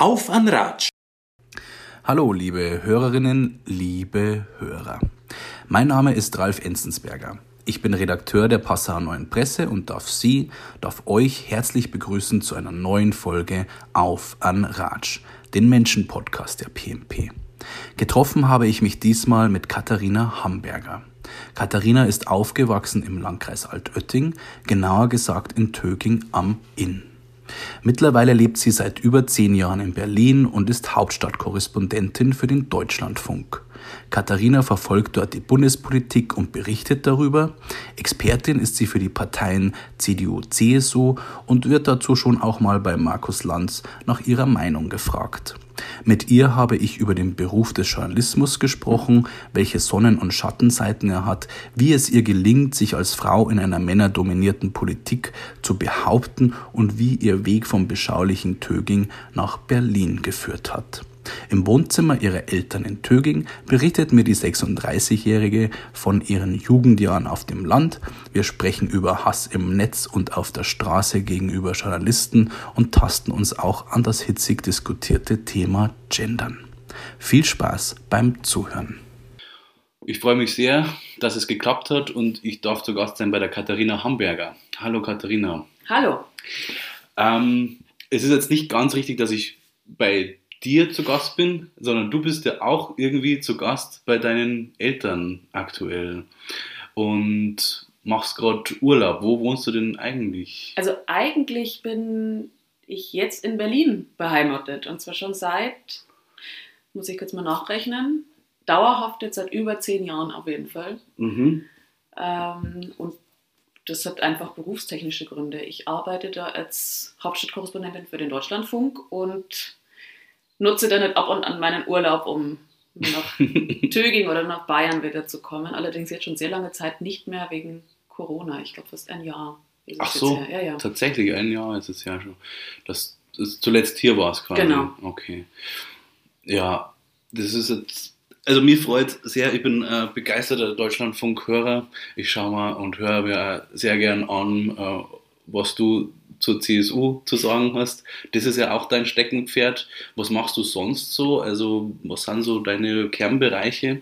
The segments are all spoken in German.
Auf an Ratsch! Hallo, liebe Hörerinnen, liebe Hörer. Mein Name ist Ralf Enzensberger. Ich bin Redakteur der Passauer Neuen Presse und darf Sie, darf euch herzlich begrüßen zu einer neuen Folge Auf an Ratsch, den Menschen-Podcast der PMP. Getroffen habe ich mich diesmal mit Katharina Hamberger. Katharina ist aufgewachsen im Landkreis Altötting, genauer gesagt in Töking am Inn. Mittlerweile lebt sie seit über zehn Jahren in Berlin und ist Hauptstadtkorrespondentin für den Deutschlandfunk. Katharina verfolgt dort die Bundespolitik und berichtet darüber. Expertin ist sie für die Parteien CDU, CSU und wird dazu schon auch mal bei Markus Lanz nach ihrer Meinung gefragt. Mit ihr habe ich über den Beruf des Journalismus gesprochen, welche Sonnen- und Schattenseiten er hat, wie es ihr gelingt, sich als Frau in einer männerdominierten Politik zu behaupten und wie ihr Weg vom beschaulichen Töging nach Berlin geführt hat. Im Wohnzimmer ihrer Eltern in Töging berichtet mir die 36-Jährige von ihren Jugendjahren auf dem Land. Wir sprechen über Hass im Netz und auf der Straße gegenüber Journalisten und tasten uns auch an das hitzig diskutierte Thema Gendern. Viel Spaß beim Zuhören. Ich freue mich sehr, dass es geklappt hat und ich darf zu Gast sein bei der Katharina Hamburger. Hallo Katharina. Hallo. Ähm, es ist jetzt nicht ganz richtig, dass ich bei dir zu Gast bin, sondern du bist ja auch irgendwie zu Gast bei deinen Eltern aktuell und machst gerade Urlaub. Wo wohnst du denn eigentlich? Also eigentlich bin ich jetzt in Berlin beheimatet und zwar schon seit, muss ich kurz mal nachrechnen, dauerhaft jetzt seit über zehn Jahren auf jeden Fall. Mhm. Ähm, und das hat einfach berufstechnische Gründe. Ich arbeite da als Hauptstadtkorrespondentin für den Deutschlandfunk und nutze dann nicht ab und an meinen Urlaub, um nach Töging oder nach Bayern wieder zu kommen. Allerdings jetzt schon sehr lange Zeit nicht mehr wegen Corona. Ich glaube fast ein Jahr. Ach so, ja, ja. tatsächlich ein Jahr ist es ja schon. Das, das zuletzt hier war es quasi. Genau. Okay. Ja, das ist jetzt also mir freut sehr, ich bin äh, begeisterter Deutschlandfunk-Hörer. Ich schaue mal und höre mir sehr gern an, äh, was du zur CSU zu sagen hast. Das ist ja auch dein Steckenpferd. Was machst du sonst so? Also was sind so deine Kernbereiche?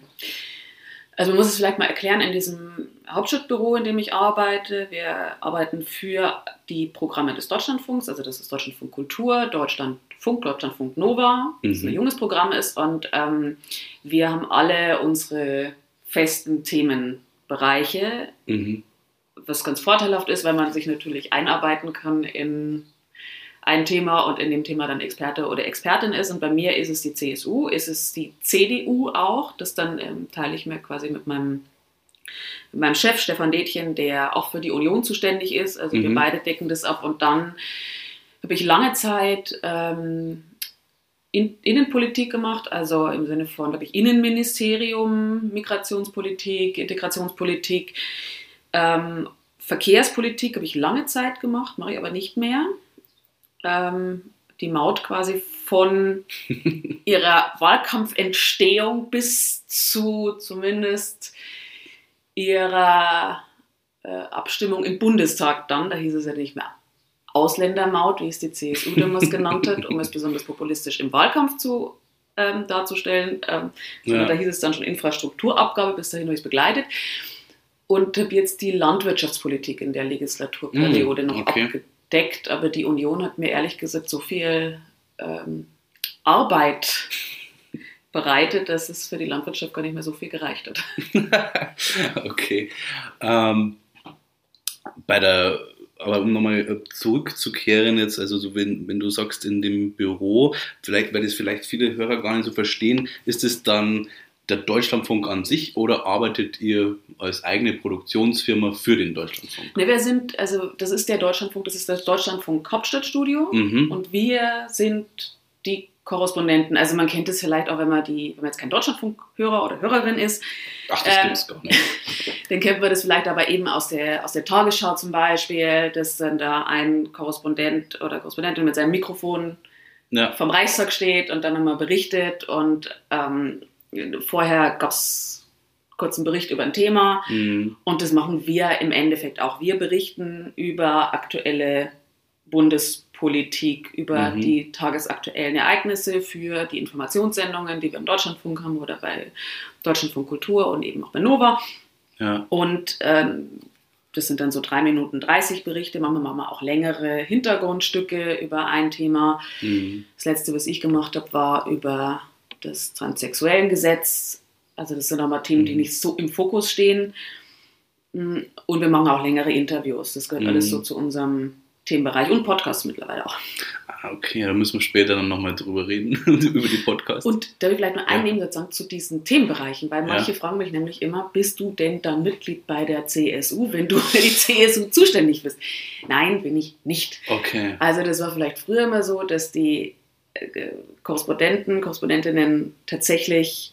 Also man muss es vielleicht mal erklären, in diesem Hauptstadtbüro, in dem ich arbeite, wir arbeiten für die Programme des Deutschlandfunks, also das ist Deutschlandfunk Kultur, Deutschlandfunk, Deutschlandfunk Nova, das mhm. ein junges Programm ist und ähm, wir haben alle unsere festen Themenbereiche, mhm was ganz vorteilhaft ist, weil man sich natürlich einarbeiten kann in ein Thema und in dem Thema dann Experte oder Expertin ist. Und bei mir ist es die CSU, ist es die CDU auch. Das dann ähm, teile ich mir quasi mit meinem, mit meinem Chef Stefan Detjen, der auch für die Union zuständig ist. Also mhm. wir beide decken das ab. Und dann habe ich lange Zeit ähm, in, Innenpolitik gemacht, also im Sinne von, habe ich Innenministerium, Migrationspolitik, Integrationspolitik. Ähm, Verkehrspolitik habe ich lange Zeit gemacht, mache ich aber nicht mehr. Ähm, die Maut quasi von ihrer Wahlkampfentstehung bis zu zumindest ihrer äh, Abstimmung im Bundestag dann, da hieß es ja nicht mehr Ausländermaut, wie es die CSU damals genannt hat, um es besonders populistisch im Wahlkampf zu ähm, darzustellen, ähm, ja. da hieß es dann schon Infrastrukturabgabe, bis dahin habe ich es begleitet und habe jetzt die Landwirtschaftspolitik in der Legislaturperiode mm, noch okay. abgedeckt. Aber die Union hat mir ehrlich gesagt so viel ähm, Arbeit bereitet, dass es für die Landwirtschaft gar nicht mehr so viel gereicht hat. okay. Ähm, bei der aber um nochmal zurückzukehren jetzt, also so wenn, wenn du sagst in dem Büro, vielleicht, weil das vielleicht viele Hörer gar nicht so verstehen, ist es dann der Deutschlandfunk an sich oder arbeitet ihr als eigene Produktionsfirma für den Deutschlandfunk? Ne, wir sind, also das ist der Deutschlandfunk, das ist das Deutschlandfunk Hauptstadtstudio mhm. und wir sind die Korrespondenten. Also man kennt es vielleicht auch, wenn man die, wenn man jetzt kein Deutschlandfunkhörer oder Hörerin ist. Ach, das ähm, es gar nicht. dann kennt man das vielleicht aber eben aus der, aus der Tagesschau zum Beispiel, dass dann da ein Korrespondent oder Korrespondentin mit seinem Mikrofon ja. vom Reichstag steht und dann immer berichtet und ähm, vorher gab es kurz einen Bericht über ein Thema mhm. und das machen wir im Endeffekt auch. Wir berichten über aktuelle Bundes Politik, über Mhm. die tagesaktuellen Ereignisse, für die Informationssendungen, die wir im Deutschlandfunk haben oder bei Deutschlandfunk Kultur und eben auch bei Nova. Ja. Und ähm, das sind dann so drei Minuten 30 Berichte, manchmal machen wir auch längere Hintergrundstücke über ein Thema. Mhm. Das letzte, was ich gemacht habe, war über das Transsexuellengesetz. Also das sind aber Themen, die Mhm. nicht so im Fokus stehen. Mm, Und wir machen auch längere Interviews. Das gehört Mhm. alles so zu unserem Themenbereich und Podcasts mittlerweile auch. Ah, okay, da müssen wir später dann nochmal drüber reden, über die Podcasts. Und da will ich vielleicht nur einen Ja. Nebensatz sagen zu diesen Themenbereichen, weil Ja. manche fragen mich nämlich immer, bist du denn dann Mitglied bei der CSU, wenn du für die CSU zuständig bist? Nein, bin ich nicht. okay. Also das war vielleicht früher immer so, dass die Korrespondenten, Korrespondentinnen tatsächlich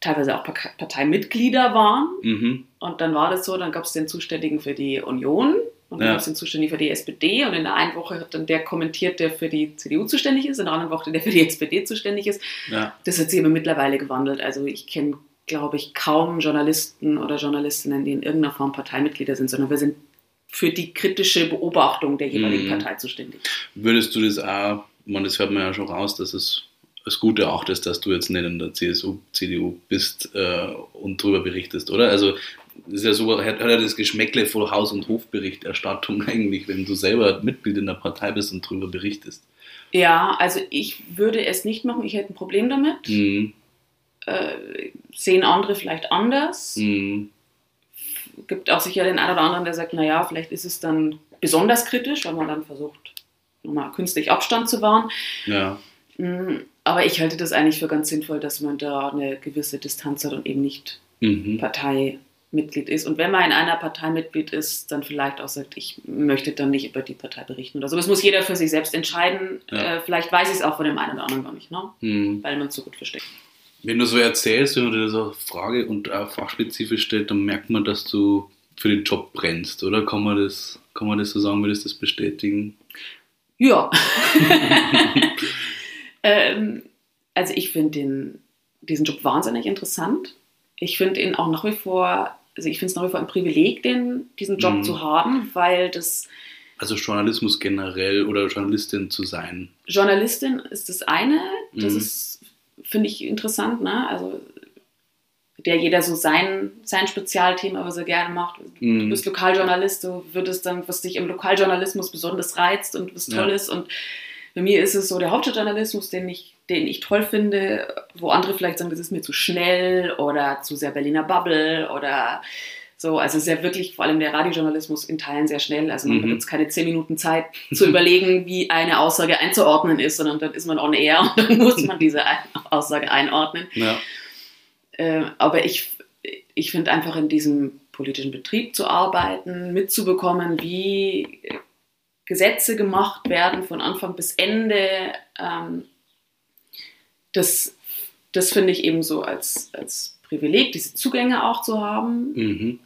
teilweise auch Par- Parteimitglieder waren. Mhm. Und dann war das so, dann gab es den Zuständigen für die Union und dann Ja. gab es den Zuständigen für die SPD und in der einen Woche hat dann der kommentiert, der für die CDU zuständig ist, in der anderen Woche der für die SPD zuständig ist. Ja. Das hat sich aber mittlerweile gewandelt. Also ich kenne, glaube ich, kaum Journalisten oder Journalistinnen, die in irgendeiner Form Parteimitglieder sind, sondern wir sind für die kritische Beobachtung der jeweiligen Mhm. Partei zuständig. Würdest du das auch, man, das hört man ja schon raus, dass es das Gute auch ist, dass du jetzt nicht in der CSU, CDU bist äh, und darüber berichtest, oder? Also ist ja so, hat, hat ja das Geschmäckle vor Haus- und Hofberichterstattung eigentlich, wenn du selber Mitglied in der Partei bist und darüber berichtest. Ja, also ich würde es nicht machen, ich hätte ein Problem damit. Mhm. Äh, sehen andere vielleicht anders. Mhm. Gibt auch sicher den einen oder anderen, der sagt, naja, vielleicht ist es dann besonders kritisch, weil man dann versucht, nochmal künstlich Abstand zu wahren. Ja. Mm, Aber ich halte das eigentlich für ganz sinnvoll, dass man da eine gewisse Distanz hat und eben nicht Mhm. Parteimitglied ist. Und wenn man in einer Partei Mitglied ist, dann vielleicht auch sagt, ich möchte dann nicht über die Partei berichten oder so. Das muss jeder für sich selbst entscheiden. Ja. Äh, vielleicht weiß ich es auch von dem einen oder anderen gar nicht, ne? Mhm. weil man es so gut versteht. Wenn du so erzählst, wenn man dir so Frage und auch fachspezifisch stellt, dann merkt man, dass du für den Job brennst, oder? Kann man das, kann man das so sagen, würdest du das bestätigen? Ja. ähm, also ich finde diesen Job wahnsinnig interessant. Ich finde ihn auch nach wie vor, also ich finde es nach wie vor ein Privileg, den, diesen Job Mhm. zu haben, weil das Also Journalismus generell oder Journalistin zu sein. Journalistin ist das eine, das Mhm. ist, finde ich, interessant, ne? Also der jeder so sein, sein Spezialthema, was er gerne macht. Du Mhm. bist Lokaljournalist, du würdest dann, was dich im Lokaljournalismus besonders reizt und was toll ist. Und bei mir ist es so der Hauptstadtjournalismus, den ich, den ich toll finde, wo andere vielleicht sagen, das ist mir zu schnell oder zu sehr Berliner Bubble oder so. Also ist ja wirklich vor allem der Radiojournalismus in Teilen sehr schnell. Also man Mhm. hat jetzt keine zehn Minuten Zeit zu überlegen, wie eine Aussage einzuordnen ist, sondern dann ist man on air und dann muss man diese Aussage einordnen. Ja. Äh, aber ich, ich finde einfach in diesem politischen Betrieb zu arbeiten, mitzubekommen, wie Gesetze gemacht werden von Anfang bis Ende, ähm, das, das finde ich eben so als, als Privileg, diese Zugänge auch zu haben. Mhm.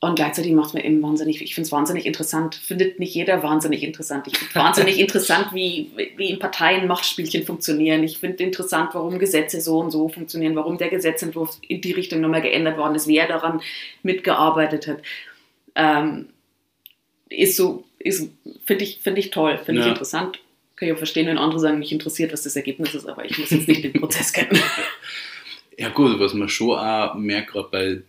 Und gleichzeitig macht es mir eben wahnsinnig, ich finde es wahnsinnig interessant, findet nicht jeder wahnsinnig interessant. Ich finde wahnsinnig interessant, wie, wie in Parteien Machtspielchen funktionieren. Ich finde interessant, warum Gesetze so und so funktionieren, warum der Gesetzentwurf in die Richtung nochmal geändert worden ist, wer daran mitgearbeitet hat. Ähm, ist so, ist, finde ich, finde ich toll, finde ich Ja. interessant. Kann ich auch verstehen, wenn andere sagen, mich interessiert, was das Ergebnis ist, aber ich muss jetzt nicht den Prozess kennen. Ja gut, was man schon auch merkt, gerade bei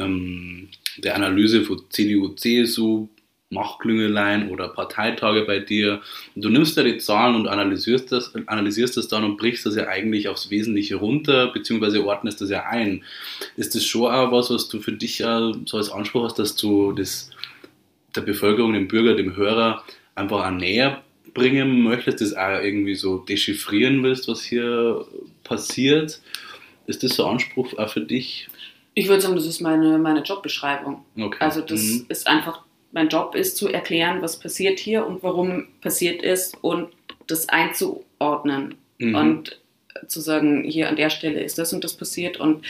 ähm, der Analyse von CDU, CSU, Machtklüngeleien oder Parteitage bei dir, du nimmst da die Zahlen und analysierst das, analysierst das dann und brichst das ja eigentlich aufs Wesentliche runter, beziehungsweise ordnest das ja ein. Ist das schon auch was, was du für dich ja so als Anspruch hast, dass du das der Bevölkerung, dem Bürger, dem Hörer einfach auch näher bringen möchtest, das auch irgendwie so dechiffrieren willst, was hier passiert? Ist das so ein Anspruch auch für dich? Ich würde sagen, das ist meine, meine Jobbeschreibung. Okay. Also das Mhm. ist einfach, mein Job ist zu erklären, was passiert hier und warum passiert ist und das einzuordnen Mhm. und zu sagen, hier an der Stelle ist das und das passiert und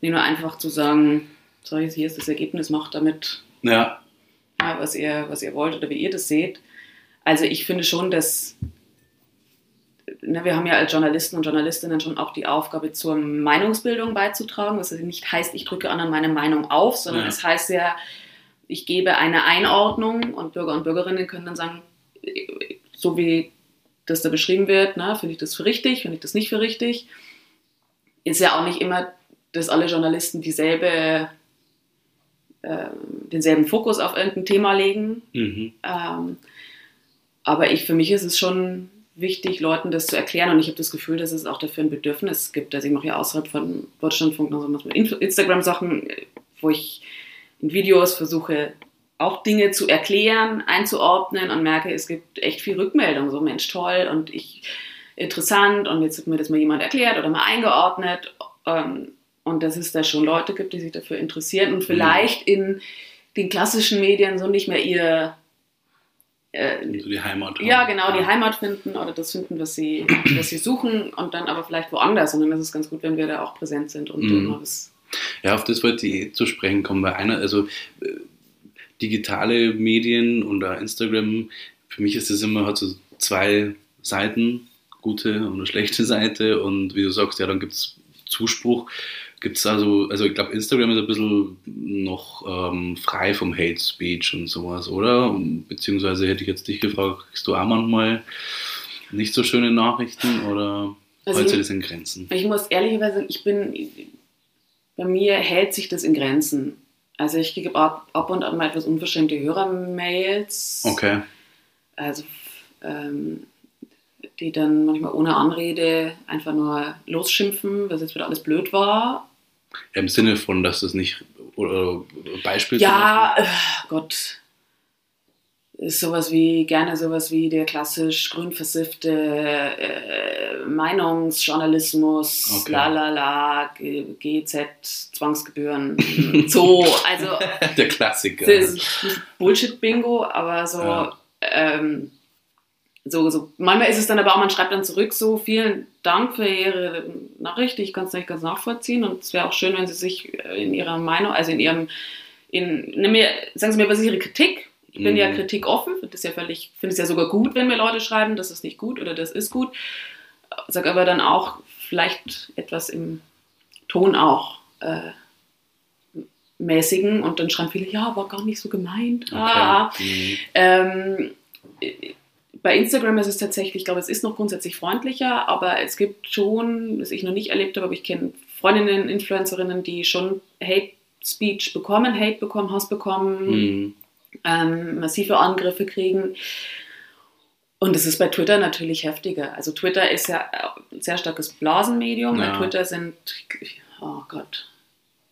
nicht nur einfach zu sagen, so hier ist das Ergebnis, macht damit, ja, was, ihr, was ihr wollt oder wie ihr das seht. Also ich finde schon, dass na, wir haben ja als Journalisten und Journalistinnen schon auch die Aufgabe, zur Meinungsbildung beizutragen, also nicht heißt, ich drücke anderen meine Meinung auf, sondern Ja. es heißt ja, ich gebe eine Einordnung und Bürger und Bürgerinnen können dann sagen, so wie das da beschrieben wird, ne, finde ich das für richtig, finde ich das nicht für richtig. Ist ja auch nicht immer, dass alle Journalisten dieselbe, äh, denselben Fokus auf irgendein Thema legen. Mhm. Ähm, aber ich, für mich ist es schon wichtig, Leuten das zu erklären. Und ich habe das Gefühl, dass es auch dafür ein Bedürfnis gibt. Also ich mache ja außerhalb von Deutschlandfunk noch so manchmal Instagram-Sachen, wo ich in Videos versuche, auch Dinge zu erklären, einzuordnen und merke, es gibt echt viel Rückmeldung. So, Mensch, toll und ich interessant und jetzt hat mir das mal jemand erklärt oder mal eingeordnet. Ähm, und dass es da schon Leute gibt, die sich dafür interessieren und vielleicht in den klassischen Medien so nicht mehr ihr äh, So die Heimat. haben. ja, genau, die Heimat finden oder das finden, was sie, was sie suchen und dann aber vielleicht woanders. Und dann ist es ganz gut, wenn wir da auch präsent sind und Mhm. was. Ja, auf das wollte ich eh zu sprechen kommen, weil einer, also äh, digitale Medien und Instagram, für mich ist das immer, hat so zwei Seiten, gute und eine schlechte Seite und wie du sagst, ja, dann gibt es Zuspruch. Gibt es also, also ich glaube, Instagram ist ein bisschen noch ähm, frei vom Hate Speech und sowas, oder? Beziehungsweise hätte ich jetzt dich gefragt, kriegst du auch manchmal nicht so schöne Nachrichten oder Also hält sich ich- das in Grenzen? Ich muss ehrlicherweise sagen, ich bin, bei mir hält sich das in Grenzen. Also ich kriege ab, ab und an mal etwas unverschämte Hörermails. Okay. Also ähm, die dann manchmal ohne Anrede einfach nur losschimpfen, was jetzt wieder alles blöd war. Im Sinne von, dass das nicht oder Beispiel Ja, äh, Gott. Ist sowas wie, gerne sowas wie der klassisch grün versiffte äh, Meinungsjournalismus, Okay. la la la, G- GZ, Zwangsgebühren, so. Also, der Klassiker. das ist nicht Bullshit-Bingo, aber so, Ja. ähm, so, so, manchmal ist es dann aber auch, man schreibt dann zurück so, vielen Dank für Ihre Nachricht, ich kann es nicht ganz nachvollziehen und es wäre auch schön, wenn Sie sich äh, in Ihrer Meinung, also in Ihrem, in, nimm mir, sagen Sie mir, was ist Ihre Kritik? Ich bin Mhm. ja kritikoffen, finde es ja völlig, finde es ja sogar gut, wenn mir Leute schreiben, das ist nicht gut oder das ist gut. Sag aber dann auch vielleicht etwas im Ton auch äh, mäßigen und dann schreiben viele, ja, war gar nicht so gemeint. Ah, Mhm. ähm, bei Instagram ist es tatsächlich, ich glaube, es ist noch grundsätzlich freundlicher, aber es gibt schon, was ich noch nicht erlebt habe, aber ich kenne Freundinnen, Influencerinnen, die schon Hate Speech bekommen, Hate bekommen, Hass bekommen, Mhm. ähm, massive Angriffe kriegen. Und es ist bei Twitter natürlich heftiger. Also Twitter ist ja ein sehr starkes Blasenmedium. Ja. Bei Twitter sind, oh Gott,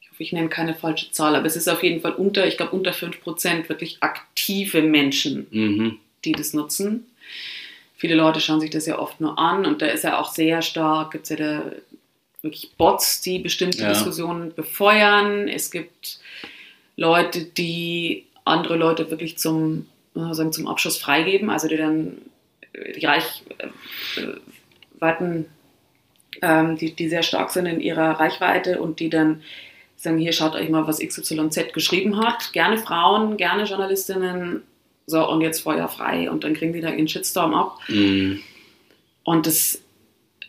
ich hoffe, ich nenne keine falsche Zahl, aber es ist auf jeden Fall unter, ich glaube unter 5% wirklich aktive Menschen, Mhm. die das nutzen. Viele Leute schauen sich das ja oft nur an und da ist ja auch sehr stark, gibt es ja da wirklich Bots, die bestimmte Ja. Diskussionen befeuern. Es gibt Leute, die andere Leute wirklich zum, äh, sagen, zum Abschuss freigeben, also die dann äh, die Reichweiten, ähm, die, die sehr stark sind in ihrer Reichweite und die dann sagen, hier schaut euch mal, was XYZ geschrieben hat. Gerne Frauen, gerne Journalistinnen. So, und jetzt Feuer frei. Und dann kriegen die da ihren Shitstorm ab. Mhm. Und das,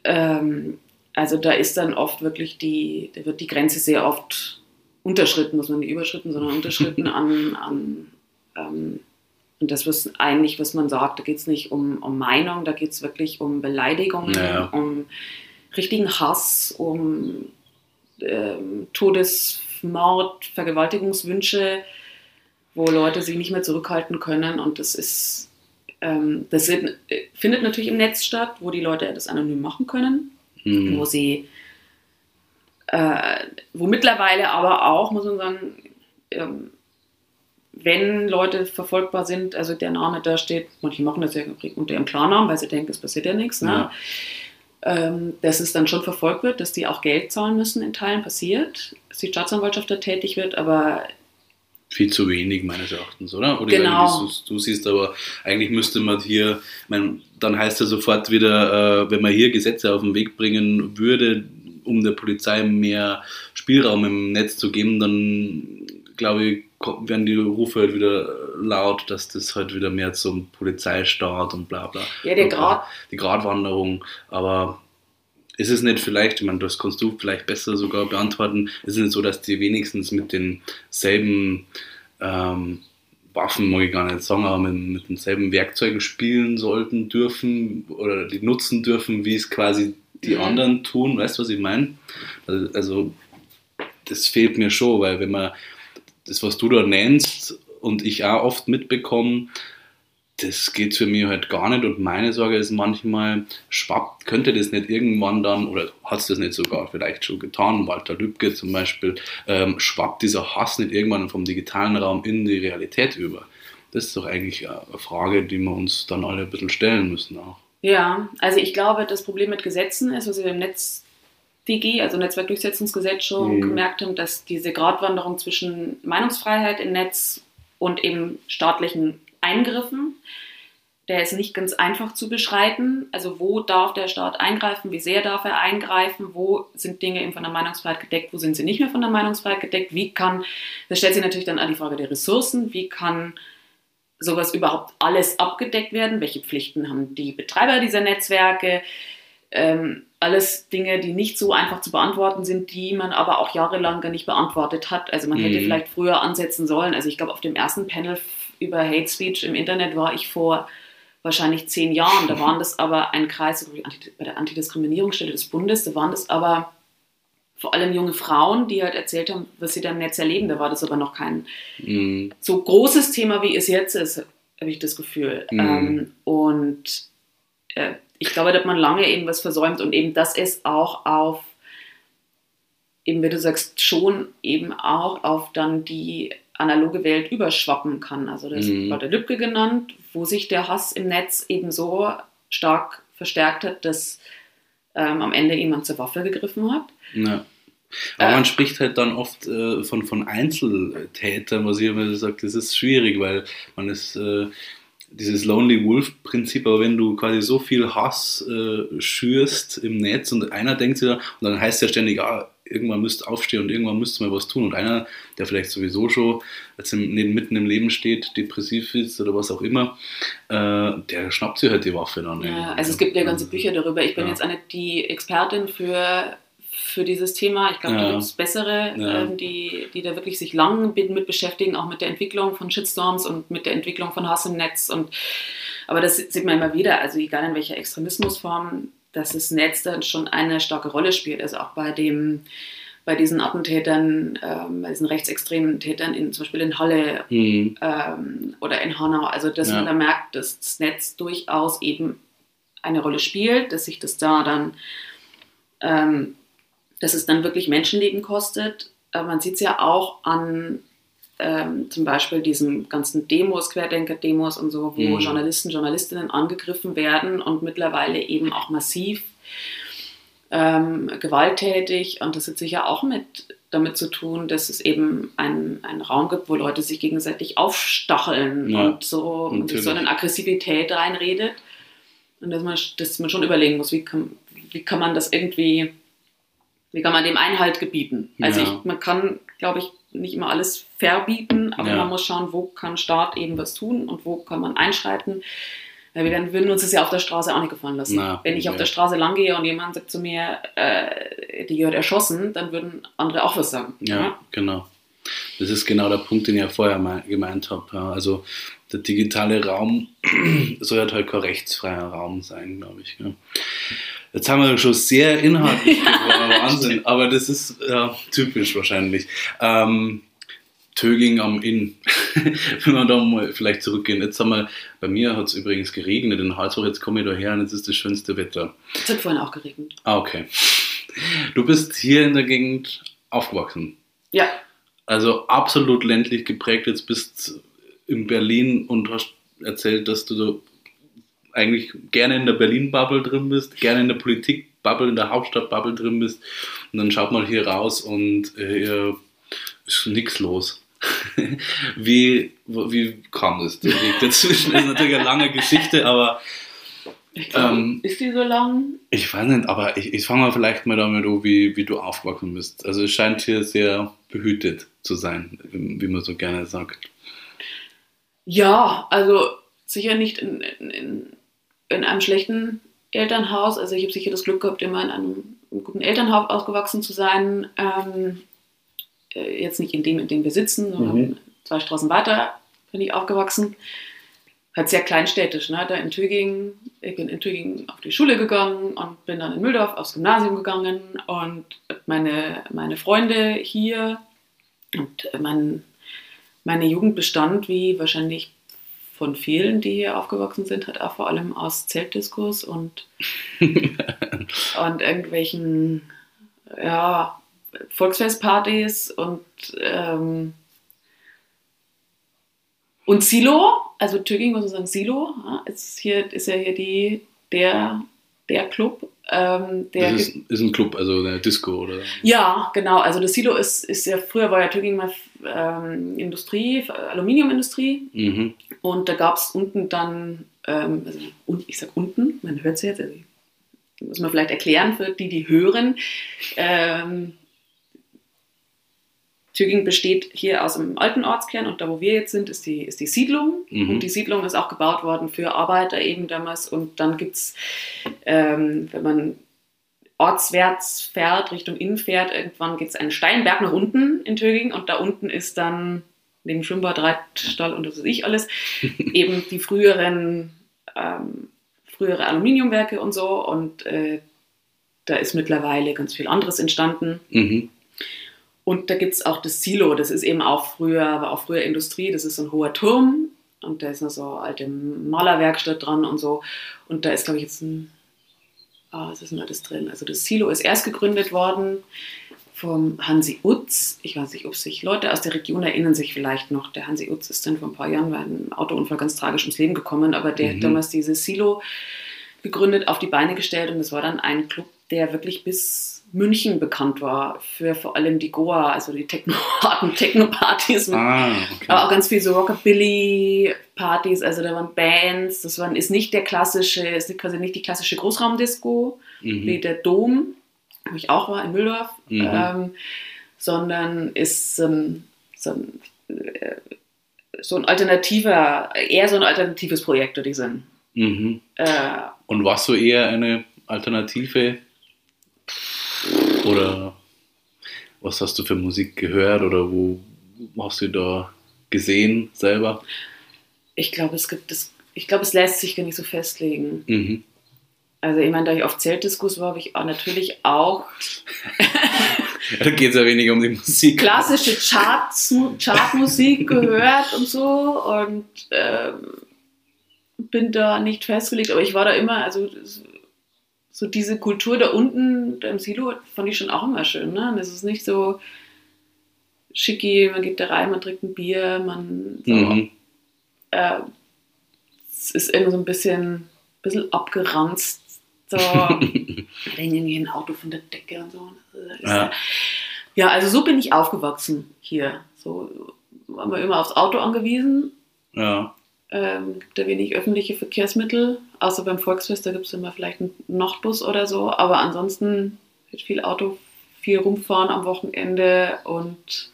ähm, also da ist dann oft wirklich die, da wird die Grenze sehr oft unterschritten, muss man nicht überschritten, sondern unterschritten an, an ähm, und das was eigentlich, was man sagt, da geht es nicht um, um Meinung, da geht es wirklich um Beleidigungen, Ja. um richtigen Hass, um ähm, Todesmord, Vergewaltigungswünsche, wo Leute sich nicht mehr zurückhalten können und das ist ähm, das sind, äh, findet natürlich im Netz statt, wo die Leute das anonym machen können, wo Mhm. sie, äh, wo mittlerweile aber auch, muss man sagen, ähm, wenn Leute verfolgbar sind, also der Name da steht, manche machen das ja unter ihrem Klarnamen, weil sie denken, es passiert ja nichts, ne? Ja. ähm, dass es dann schon verfolgt wird, dass die auch Geld zahlen müssen in Teilen passiert, dass die Staatsanwaltschaft da tätig wird, aber Viel zu wenig meines Erachtens, oder? Oder Genau. wie du, siehst, aber eigentlich müsste man hier, ich mein, dann heißt ja sofort wieder, äh, wenn man hier Gesetze auf den Weg bringen würde, um der Polizei mehr Spielraum im Netz zu geben, dann glaube ich, werden die Rufe halt wieder laut, dass das halt wieder mehr zum Polizeistaat und bla bla. ja, der Grad, Die Gratwanderung, aber ist es nicht vielleicht, ich meine, das kannst du vielleicht besser sogar beantworten, ist es nicht so, dass die wenigstens mit denselben ähm, Waffen, mag ich gar nicht sagen, aber mit, mit denselben Werkzeugen spielen sollten, dürfen oder die nutzen dürfen, wie es quasi die Mhm. anderen tun. Weißt du, was ich meine? Also, also, das fehlt mir schon, weil wenn man das, was du da nennst und ich auch oft mitbekomme, das geht für mich halt gar nicht und meine Sorge ist manchmal, schwappt, könnte das nicht irgendwann dann, oder hat es das nicht sogar vielleicht schon getan, Walter Lübcke zum Beispiel, ähm, schwappt dieser Hass nicht irgendwann vom digitalen Raum in die Realität über? Das ist doch eigentlich eine Frage, die wir uns dann alle ein bisschen stellen müssen auch. Ja, also ich glaube, das Problem mit Gesetzen ist, was wir im NetzDG, also Netzwerkdurchsetzungsgesetz, schon Mhm. gemerkt haben, dass diese Gratwanderung zwischen Meinungsfreiheit im Netz und eben staatlichen Eingriffen, der ist nicht ganz einfach zu beschreiten. Also wo darf der Staat eingreifen, wie sehr darf er eingreifen, wo sind Dinge eben von der Meinungsfreiheit gedeckt, wo sind sie nicht mehr von der Meinungsfreiheit gedeckt, wie kann, das stellt sich natürlich dann an die Frage der Ressourcen, wie kann sowas überhaupt alles abgedeckt werden? Welche Pflichten haben die Betreiber dieser Netzwerke? Ähm, alles Dinge, die nicht so einfach zu beantworten sind, die man aber auch jahrelang gar nicht beantwortet hat. Also man hätte Mhm. vielleicht früher ansetzen sollen. Also ich glaube, auf dem ersten Panel über Hate Speech im Internet war ich vor wahrscheinlich zehn Jahren. Da waren das aber ein Kreis bei der Antidiskriminierungsstelle des Bundes. Da waren das aber vor allem junge Frauen, die halt erzählt haben, was sie da im Netz erleben. Da war das aber noch kein Mhm. so großes Thema, wie es jetzt ist, habe ich das Gefühl. Mhm. Ähm, und äh, ich glaube, da hat man lange eben was versäumt und eben das ist auch auf, eben wie du sagst, schon eben auch auf dann die analoge Welt überschwappen kann. Also das Mhm. war der Lübcke genannt, wo sich der Hass im Netz eben so stark verstärkt hat, dass ähm, am Ende jemand zur Waffe gegriffen hat. Ja. Aber Äh. man spricht halt dann oft äh, von, von Einzeltätern, was ich immer sage, das ist schwierig, weil man ist äh, dieses Lonely Wolf-Prinzip, aber wenn du quasi so viel Hass äh, schürst im Netz und einer denkt sich da, und dann heißt ja ständig, ah, irgendwann müsst ihr aufstehen und irgendwann müsst ihr mal was tun. Und einer, der vielleicht sowieso schon im, mitten im Leben steht, depressiv ist oder was auch immer, äh, der schnappt sich halt die Waffe dann. Ja, also es gibt ja ganze Bücher darüber. Ich bin Ja. jetzt nicht die Expertin für, für dieses Thema. Ich glaube, da Ja. gibt es bessere, Ja. ähm, die, die da wirklich sich lang mit, mit beschäftigen, auch mit der Entwicklung von Shitstorms und mit der Entwicklung von Hass im Netz. Und, aber das sieht man immer wieder, also egal in welcher Extremismusform, dass das Netz dann schon eine starke Rolle spielt. Also auch bei dem bei diesen Attentätern, ähm, bei diesen rechtsextremen Tätern, in, zum Beispiel in Halle Mhm. ähm, oder in Hanau. Also, dass Ja. man da merkt, dass das Netz durchaus eben eine Rolle spielt, dass sich das da dann, ähm, dass es dann wirklich Menschenleben kostet. Aber man sieht es ja auch an ähm, zum Beispiel diesen ganzen Demos, Querdenker-Demos und so, wo Mhm. Journalisten, Journalistinnen angegriffen werden und mittlerweile eben auch massiv ähm, gewalttätig. Und das hat sicher auch mit damit zu tun, dass es eben einen, einen Raum gibt, wo Leute sich gegenseitig aufstacheln Ja, und so und sich so eine Aggressivität reinredet. Und dass man, dass man schon überlegen muss, wie kann, wie kann man das irgendwie, wie kann man dem Einhalt gebieten? Also Ja. ich, man kann, glaube ich, nicht immer alles verbieten, aber Ja. man muss schauen, wo kann Staat eben was tun und wo kann man einschreiten. Weil wir werden, würden uns das ja auf der Straße auch nicht gefallen lassen. Na, Wenn ich auf ja. der Straße lang gehe und jemand sagt zu mir, äh, die gehört erschossen, dann würden andere auch was sagen. Ja, genau. Das ist genau der Punkt, den ich ja vorher gemeint habe. Ja. Also der digitale Raum soll halt kein rechtsfreier Raum sein, glaube ich. Ja. Jetzt haben wir schon sehr inhaltlich geworden, Wahnsinn, aber das ist ja, typisch wahrscheinlich. Ähm, Töging am Inn. Wenn wir da mal vielleicht zurückgehen. Jetzt haben wir, bei mir hat es übrigens geregnet in Halsbach, jetzt komme ich da her und jetzt ist das schönste Wetter. Es hat vorhin auch geregnet. Ah, okay. Du bist hier in der Gegend aufgewachsen. Ja, Also absolut ländlich geprägt. Jetzt bist in Berlin und hast erzählt, dass du so eigentlich gerne in der Berlin-Bubble drin bist, gerne in der Politik-Bubble, in der Hauptstadt-Bubble drin bist. Und dann schaut mal hier raus und äh, hier ist nichts los. wie, wie kam das? Der Weg dazwischen ist natürlich eine lange Geschichte, aber glaub, Ähm, ist die so lang? ich weiß nicht, aber ich, ich fange mal vielleicht mal damit an, wie, wie du aufgewachsen bist. Also es scheint hier sehr behütet zu sein, wie man so gerne sagt. Ja, also sicher nicht in, in, in, in einem schlechten Elternhaus. Also ich habe sicher das Glück gehabt, immer in einem, guten Elternhaus aufgewachsen zu sein. Ähm, äh, jetzt nicht in dem, in dem wir sitzen, sondern Mhm. zwei Straßen weiter. bin ich aufgewachsen. Halt sehr kleinstädtisch, ne? Da in Tübingen, ich bin in Tübingen auf die Schule gegangen und bin dann in Mühldorf aufs Gymnasium gegangen und meine, meine Freunde hier und mein, meine Jugend bestand, wie wahrscheinlich von vielen, die hier aufgewachsen sind, halt auch vor allem aus Zeltdiskos und, und irgendwelchen ja, Volksfestpartys und, ähm, und Silo, also Tübingen muss man sagen, Silo, ja, ist, hier, ist ja hier die, der, der Club. Ähm, der das ist, ist, ein Club, also eine Disco, oder? Ja, genau. Also das Silo ist, ist ja, früher war ja Tübingen mal ähm, Industrie, Aluminiumindustrie. Mhm. Und da gab es unten dann, ähm, also ich sag unten, man hört es jetzt, also muss man vielleicht erklären für die, die hören. Ähm, Tübingen besteht hier aus einem alten Ortskern und da, wo wir jetzt sind, ist die, ist die Siedlung. Mhm. Und die Siedlung ist auch gebaut worden für Arbeiter eben damals. Und dann gibt es, ähm, wenn man ortswärts fährt, Richtung Innen fährt, irgendwann geht es einen Steinberg nach unten in Töging und da unten ist dann neben Schwimmbad, Reitstall und das weiß ich alles, eben die früheren, ähm, frühere Aluminiumwerke und so und äh, da ist mittlerweile ganz viel anderes entstanden. Mhm. Und da gibt es auch das Silo, das ist eben auch früher, war auch früher Industrie, das ist so ein hoher Turm und da ist noch so eine alte Malerwerkstatt dran und so. Und da ist, glaube ich, jetzt ein, ah, was ist denn alles drin? Also das Silo ist erst gegründet worden vom Hansi Utz. Ich weiß nicht, ob sich Leute aus der Region erinnern sich vielleicht noch. Der Hansi Utz ist dann vor ein paar Jahren bei einem Autounfall ganz tragisch ums Leben gekommen, aber der mhm. hat damals dieses Silo gegründet, auf die Beine gestellt und das war dann ein Club, der wirklich bis München bekannt war für vor allem die Goa, also die Techno harten Techno-Partys, ah, okay. aber auch ganz viel so Rockabilly-Partys, also da waren Bands, das waren, ist nicht der klassische, ist quasi nicht die klassische Großraumdisco mhm. wie der Dom, wo ich auch war in Mühldorf, mhm. ähm, sondern ist ähm, so, ein, äh, so ein alternativer, eher so ein alternatives Projekt, würde ich sagen. Mhm. Äh, Und was so eher eine Alternative oder was hast du für Musik gehört oder wo hast du da gesehen selber? Ich glaube, es gibt es, ich glaube, es lässt sich gar nicht so festlegen. Mhm. Also ich meine, da ich auf Zeltdiskus war, habe ich auch natürlich auch da geht es ja weniger um die Musik. Klassische Chart Chartmusik gehört und so und ähm, bin da nicht festgelegt, aber ich war da immer, also so diese Kultur da unten da im Silo fand ich schon auch immer schön. Ne? Das ist nicht so schicki, man geht da rein, man trinkt ein Bier, man so, mhm. äh, es ist irgendwie so ein bisschen, bisschen abgeranzt. So, irgendwie ein Auto von der Decke und so. Ja. ja, also so bin ich aufgewachsen hier. So waren wir immer aufs Auto angewiesen. Ja. Ähm, gibt ja wenig öffentliche Verkehrsmittel, außer beim Volksfest, da gibt es immer vielleicht einen Nachtbus oder so, aber ansonsten wird viel Auto, viel rumfahren am Wochenende und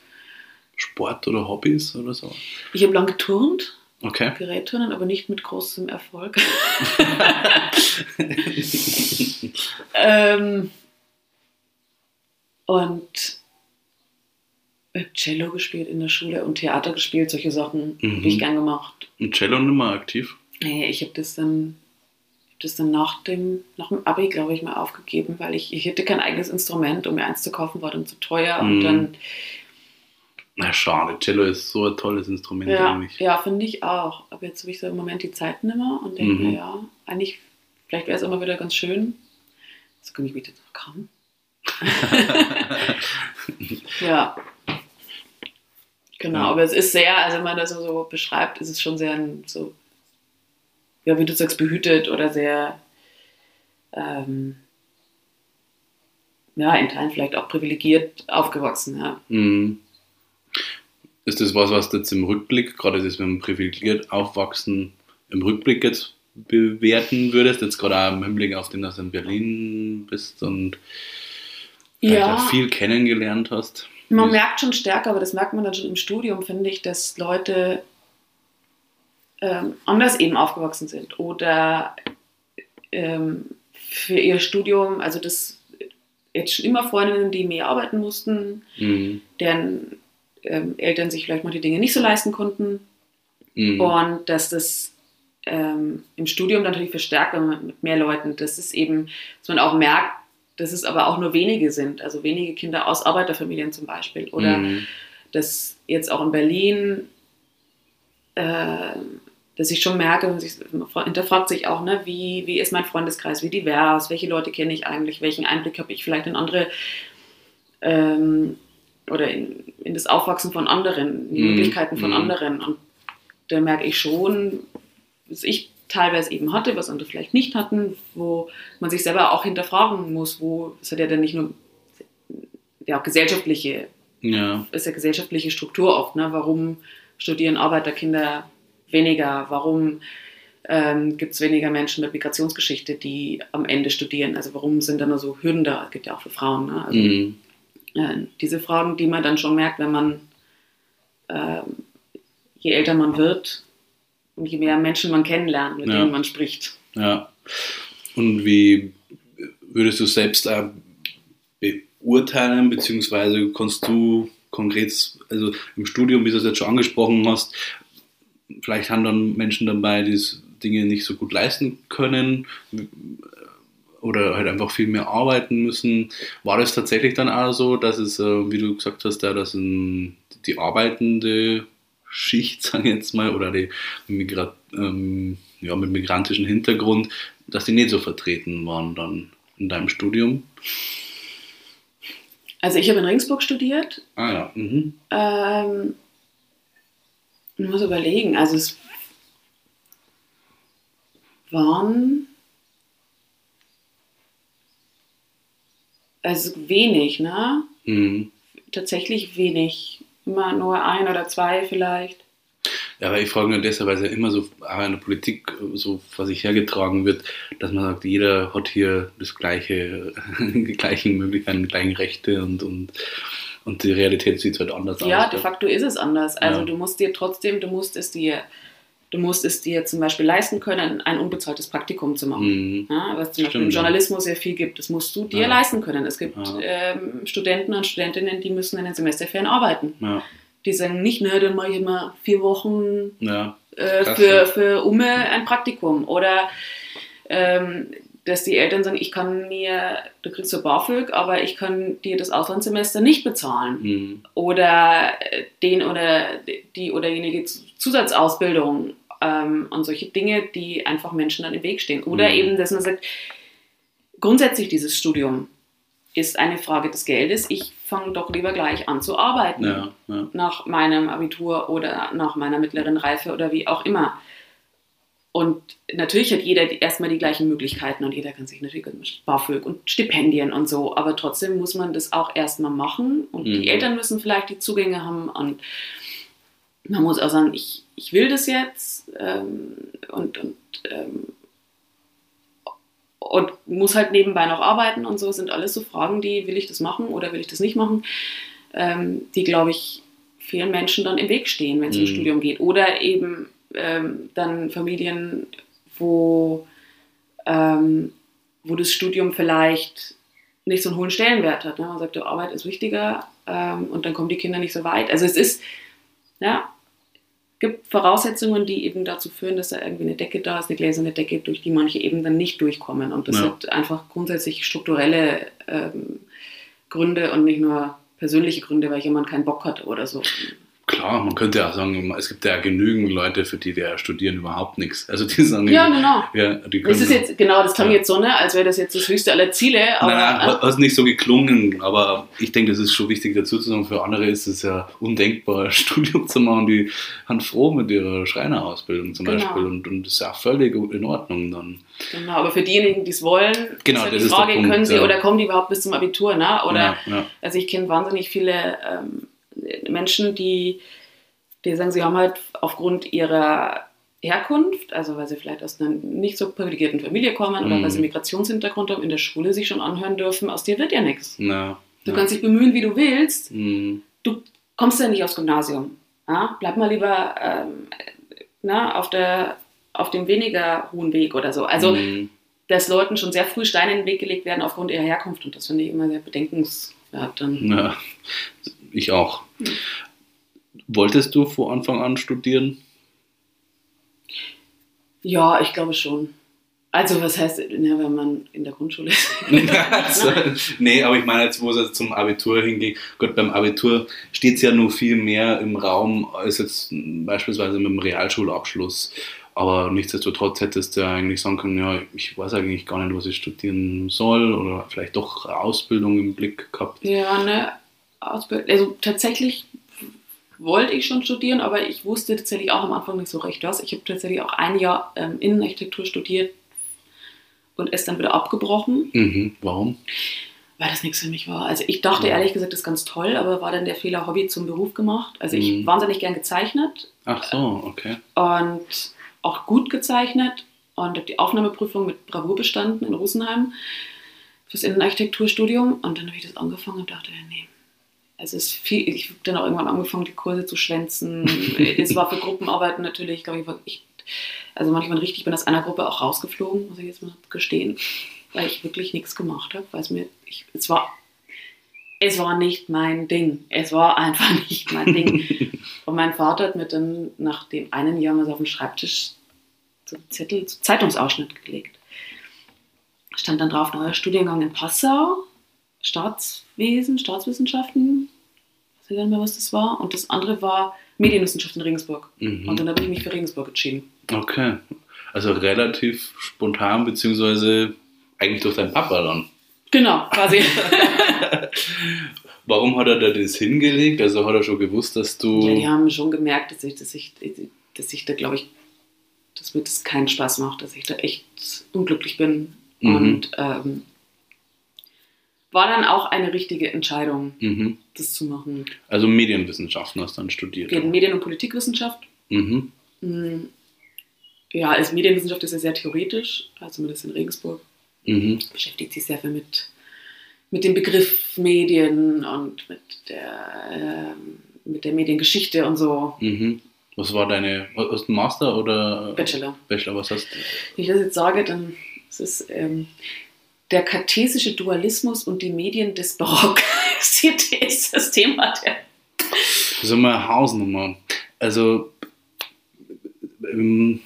Sport oder Hobbys oder so? Ich habe lang geturnt. Okay. Gerätturnen, aber nicht mit großem Erfolg. ähm, und Cello gespielt in der Schule und Theater gespielt, solche Sachen mhm. habe ich gern gemacht. Und Cello nicht mehr aktiv? Nee, ich habe das dann, das dann nach dem, nach dem Abi, glaube ich, mal aufgegeben, weil ich, ich hatte kein eigenes Instrument, um mir eins zu kaufen, war dann zu teuer mhm. und dann. Na schade, Cello ist so ein tolles Instrument ja, eigentlich. Ja, finde ich auch. Aber jetzt habe ich so im Moment die Zeit nicht mehr und denke mhm. mir, ja, eigentlich, vielleicht wäre es immer wieder ganz schön. Jetzt komme ich wieder nach Kram. ja. Genau, ja. aber es ist sehr, also wenn man das so beschreibt, ist es schon sehr so, ja, wie du sagst, behütet oder sehr, ähm, ja, in Teilen vielleicht auch privilegiert aufgewachsen, ja. Mhm. Ist das was, was du jetzt im Rückblick, gerade das mit dem privilegiert aufwachsen, im Rückblick jetzt bewerten würdest, jetzt gerade auch im Hinblick auf den, dass du in Berlin bist und ja. viel kennengelernt hast? Man merkt schon stärker, aber das merkt man dann schon im Studium, finde ich, dass Leute ähm, anders eben aufgewachsen sind oder ähm, für ihr Studium, also das jetzt schon immer Freundinnen, die mehr arbeiten mussten, mhm. deren ähm, Eltern sich vielleicht mal die Dinge nicht so leisten konnten Mhm. Und dass das ähm, im Studium natürlich verstärkt, wenn man mit mehr Leuten, das ist eben, dass man auch merkt, dass es aber auch nur wenige sind, also wenige Kinder aus Arbeiterfamilien zum Beispiel. Oder Mhm. dass jetzt auch in Berlin, äh, dass ich schon merke, man hinterfragt sich auch, ne, wie, wie ist mein Freundeskreis, wie divers, welche Leute kenne ich eigentlich, welchen Einblick habe ich vielleicht in andere ähm, oder in, in das Aufwachsen von anderen, in die Mhm. Möglichkeiten von Mhm. anderen. Und da merke ich schon, was ich teilweise eben hatte, was andere vielleicht nicht hatten, wo man sich selber auch hinterfragen muss, wo, es hat ja dann nicht nur ja, auch gesellschaftliche Ja. ist ja gesellschaftliche Struktur oft. Ne? Warum studieren Arbeiterkinder weniger? Warum ähm, gibt es weniger Menschen mit Migrationsgeschichte, die am Ende studieren? Also warum sind da nur so Hürden da? Es gibt ja auch für Frauen. Ne? Also, Mhm. äh, diese Fragen, die man dann schon merkt, wenn man ähm, je älter man wird und je mehr Menschen man kennenlernt, mit Ja. denen man spricht. Ja. Und wie würdest du selbst auch beurteilen, beziehungsweise kannst du konkret, also im Studium, wie du es jetzt schon angesprochen hast, vielleicht haben dann Menschen dabei, die Dinge nicht so gut leisten können oder halt einfach viel mehr arbeiten müssen. War das tatsächlich dann auch so, dass es, äh, wie du gesagt hast, ja, dass die arbeitende Schicht, sage ich jetzt mal, oder die Migra ähm, ja, mit migrantischem Hintergrund, dass die nicht so vertreten waren dann in deinem Studium? Also ich habe in Ringsburg studiert Ah ja. Mhm. Ähm, ich muss überlegen, also es waren also wenig, ne? Mhm. Tatsächlich wenig. Immer nur ein oder zwei vielleicht. Ja, aber ich frage nur deshalb, weil es ja immer so in der Politik so vor sich hergetragen wird, dass man sagt, jeder hat hier das gleiche, die gleichen Möglichkeiten, die gleichen Rechte und, und, und die Realität sieht halt anders Ja, aus. de facto ist es anders. Also Ja. du musst dir trotzdem, du musst es dir, du musst es dir zum Beispiel leisten können, ein unbezahltes Praktikum zu machen. Mhm. Ja, was zum Beispiel Stimmt, im ja. Journalismus sehr viel gibt. Das musst du dir Ja. leisten können. Es gibt Ja. ähm, Studenten und Studentinnen, die müssen in den Semesterferien arbeiten. Ja, Die sagen nicht, ne, dann mache ich immer vier Wochen ja, äh, Krass, für, ja. für Umme ein Praktikum. Oder ähm, dass die Eltern sagen, ich kann mir, du kriegst so BAföG, aber ich kann dir das Auslandssemester nicht bezahlen. mhm. Oder äh, den oder die oder jenige Zusatzausbildung ähm, und solche Dinge, die einfach Menschen dann im Weg stehen. Oder Mhm. eben, dass man sagt, grundsätzlich dieses Studium ist eine Frage des Geldes. Ich fange doch lieber gleich an zu arbeiten ja, ja. nach meinem Abitur oder nach meiner mittleren Reife oder wie auch immer. Und natürlich hat jeder erstmal die gleichen Möglichkeiten und jeder kann sich natürlich BAföG und Stipendien und so, aber trotzdem muss man das auch erstmal machen und Mhm. die Eltern müssen vielleicht die Zugänge haben und man muss auch sagen, ich, ich will das jetzt ähm, und, und, ähm, und muss halt nebenbei noch arbeiten und so, sind alles so Fragen, die will ich das machen oder will ich das nicht machen, ähm, die, glaube ich, vielen Menschen dann im Weg stehen, wenn es Mhm. ins Studium geht. Oder eben ähm, dann Familien, wo, ähm, wo das Studium vielleicht nicht so einen hohen Stellenwert hat. Ne? Man sagt, die Arbeit ist wichtiger ähm, und dann kommen die Kinder nicht so weit. Also es ist, ja, gibt Voraussetzungen, die eben dazu führen, dass da irgendwie eine Decke da ist, eine gläserne Decke, durch die manche eben dann nicht durchkommen. Und das Ja. hat einfach grundsätzlich strukturelle ähm, Gründe und nicht nur persönliche Gründe, weil jemand keinen Bock hat oder so. Klar, man könnte ja auch sagen, es gibt ja genügend Leute, für die der Studieren überhaupt nichts. Also die sagen, Ja, genau. ja, die können, Das ist jetzt, genau, das klang Ja. jetzt so, ne, als wäre das jetzt das höchste aller Ziele, aber Nein, äh, hat nicht so geklungen, aber ich denke, das ist schon wichtig dazu zu sagen. Für andere ist es ja undenkbar, ein Studium zu machen. Die haben froh mit ihrer Schreinerausbildung zum Genau. Beispiel und, und das ist ja auch völlig in Ordnung dann. genau, aber für diejenigen, die es wollen, Genau, ist das die Frage, Punkt, können sie ja. oder kommen die überhaupt bis zum Abitur, ne? Oder ja. Also ich kenne wahnsinnig viele ähm, Menschen, die, die sagen, sie haben halt aufgrund ihrer Herkunft, also weil sie vielleicht aus einer nicht so privilegierten Familie kommen oder Mhm. weil sie Migrationshintergrund haben, in der Schule sich schon anhören dürfen, aus dir wird ja nichts. ja, Du ja. kannst dich bemühen, wie du willst, Mhm. du kommst ja nicht aufs Gymnasium. Ja? Bleib mal lieber ähm, na, auf, der, auf dem weniger hohen Weg oder so. Also Mhm. dass Leuten schon sehr früh Steine in den Weg gelegt werden aufgrund ihrer Herkunft und das finde ich immer sehr bedenkenswert. Dann. Ja, ich auch. Hm. Wolltest du vor Anfang an studieren? Ja, ich glaube schon. Also, was heißt, ne, wenn man in der Grundschule ist? Also, nee, aber ich meine jetzt, wo es jetzt zum Abitur hinging. Gut, beim Abitur steht es ja nur viel mehr im Raum als jetzt beispielsweise mit dem Realschulabschluss. Aber nichtsdestotrotz hättest du ja eigentlich sagen können, ja, ich weiß eigentlich gar nicht, was ich studieren soll oder vielleicht doch Ausbildung im Blick gehabt. Ja, ne, Ausbildung. Also tatsächlich wollte ich schon studieren, aber ich wusste tatsächlich auch am Anfang nicht so recht was. Ich habe tatsächlich auch ein Jahr ähm, Innenarchitektur studiert und es dann wieder abgebrochen, Mhm. Warum? weil das nichts für mich war. Also ich dachte ehrlich gesagt, das ist ganz toll, aber war dann der Fehler Hobby zum Beruf gemacht. Also ich Mhm. wahnsinnig gern gezeichnet Ach so, okay. und auch gut gezeichnet und habe die Aufnahmeprüfung mit Bravour bestanden in Rosenheim fürs Innenarchitekturstudium und dann habe ich das angefangen und dachte, nee, es ist viel, ich habe dann auch irgendwann angefangen, die Kurse zu schwänzen. es war für Gruppenarbeiten natürlich, glaube ich, war ich, also manchmal richtig, ich bin aus einer Gruppe auch rausgeflogen, muss ich jetzt mal gestehen, weil ich wirklich nichts gemacht habe, weil es mir, ich, es war, es war nicht mein Ding. Es war einfach nicht mein Ding. Und mein Vater hat mir dann nach dem einen Jahr mal so auf den Schreibtisch so einen Zettel, so einen Zeitungsausschnitt gelegt. Stand dann drauf, neuer Studiengang in Passau, Staatswesen, Staatswissenschaften, ich weiß gar nicht mehr, was das war. Und das andere war Medienwissenschaft in Regensburg. Mhm. Und dann habe ich mich für Regensburg entschieden. Okay. Also relativ spontan, beziehungsweise eigentlich durch deinen Papa dann. Genau, quasi. Warum hat er da das hingelegt? Also hat er schon gewusst, dass du. Ja, die haben schon gemerkt, dass ich, dass ich, dass ich da, glaube ich, dass mir das keinen Spaß macht, dass ich da echt unglücklich bin. Mhm. Und ähm, war dann auch eine richtige Entscheidung, Mhm. das zu machen. Also Medienwissenschaften hast du dann studiert. Okay, Medien- und Politikwissenschaft. Mhm. Mm, Ja, also Medienwissenschaft ist ja sehr theoretisch, also zumindest in Regensburg. Mhm. Beschäftigt sich sehr viel mit, mit dem Begriff Medien und mit der, ähm, mit der Mediengeschichte und so. Mhm. Was war deine. Hast du Master oder. Bachelor. Bachelor, was hast du? Wenn ich das jetzt sage, dann ist es ähm, der kartesische Dualismus und die Medien des Barock. ist das Thema der. Das ist immer eine Hausnummer. Also. Ähm,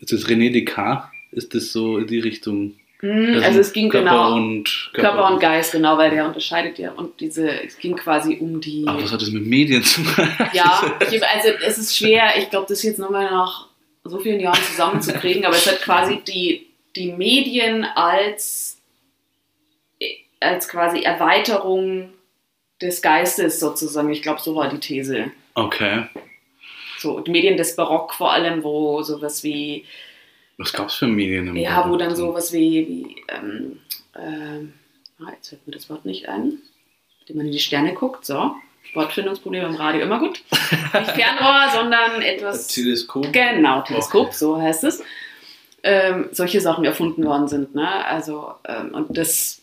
ist das René Descartes? Ist das so in die Richtung? Das Also sind es ging Körper genau. Und, Körper und Geist, genau, weil der unterscheidet ja. Und diese, es ging quasi um die. Aber was hat das mit Medien zu tun? Ja, ich, also es ist schwer, ich glaube, das jetzt nochmal nach so vielen Jahren zusammenzukriegen, aber es hat quasi die, die Medien als, als quasi Erweiterung des Geistes sozusagen. Ich glaube, so war die These. Okay. So, die Medien des Barock vor allem, wo sowas wie, Was gab es für Medien im ja, wo Barock dann sowas wie, wie ähm, ah, jetzt fällt mir das Wort nicht ein, wenn man in die Sterne guckt, so. Wortfindungsprobleme im Radio immer gut. Nicht Fernrohr, sondern etwas. Teleskop? Genau, Teleskop, Okay. so heißt es. Ähm, solche Sachen erfunden worden sind. Ne? Also, ähm, und das,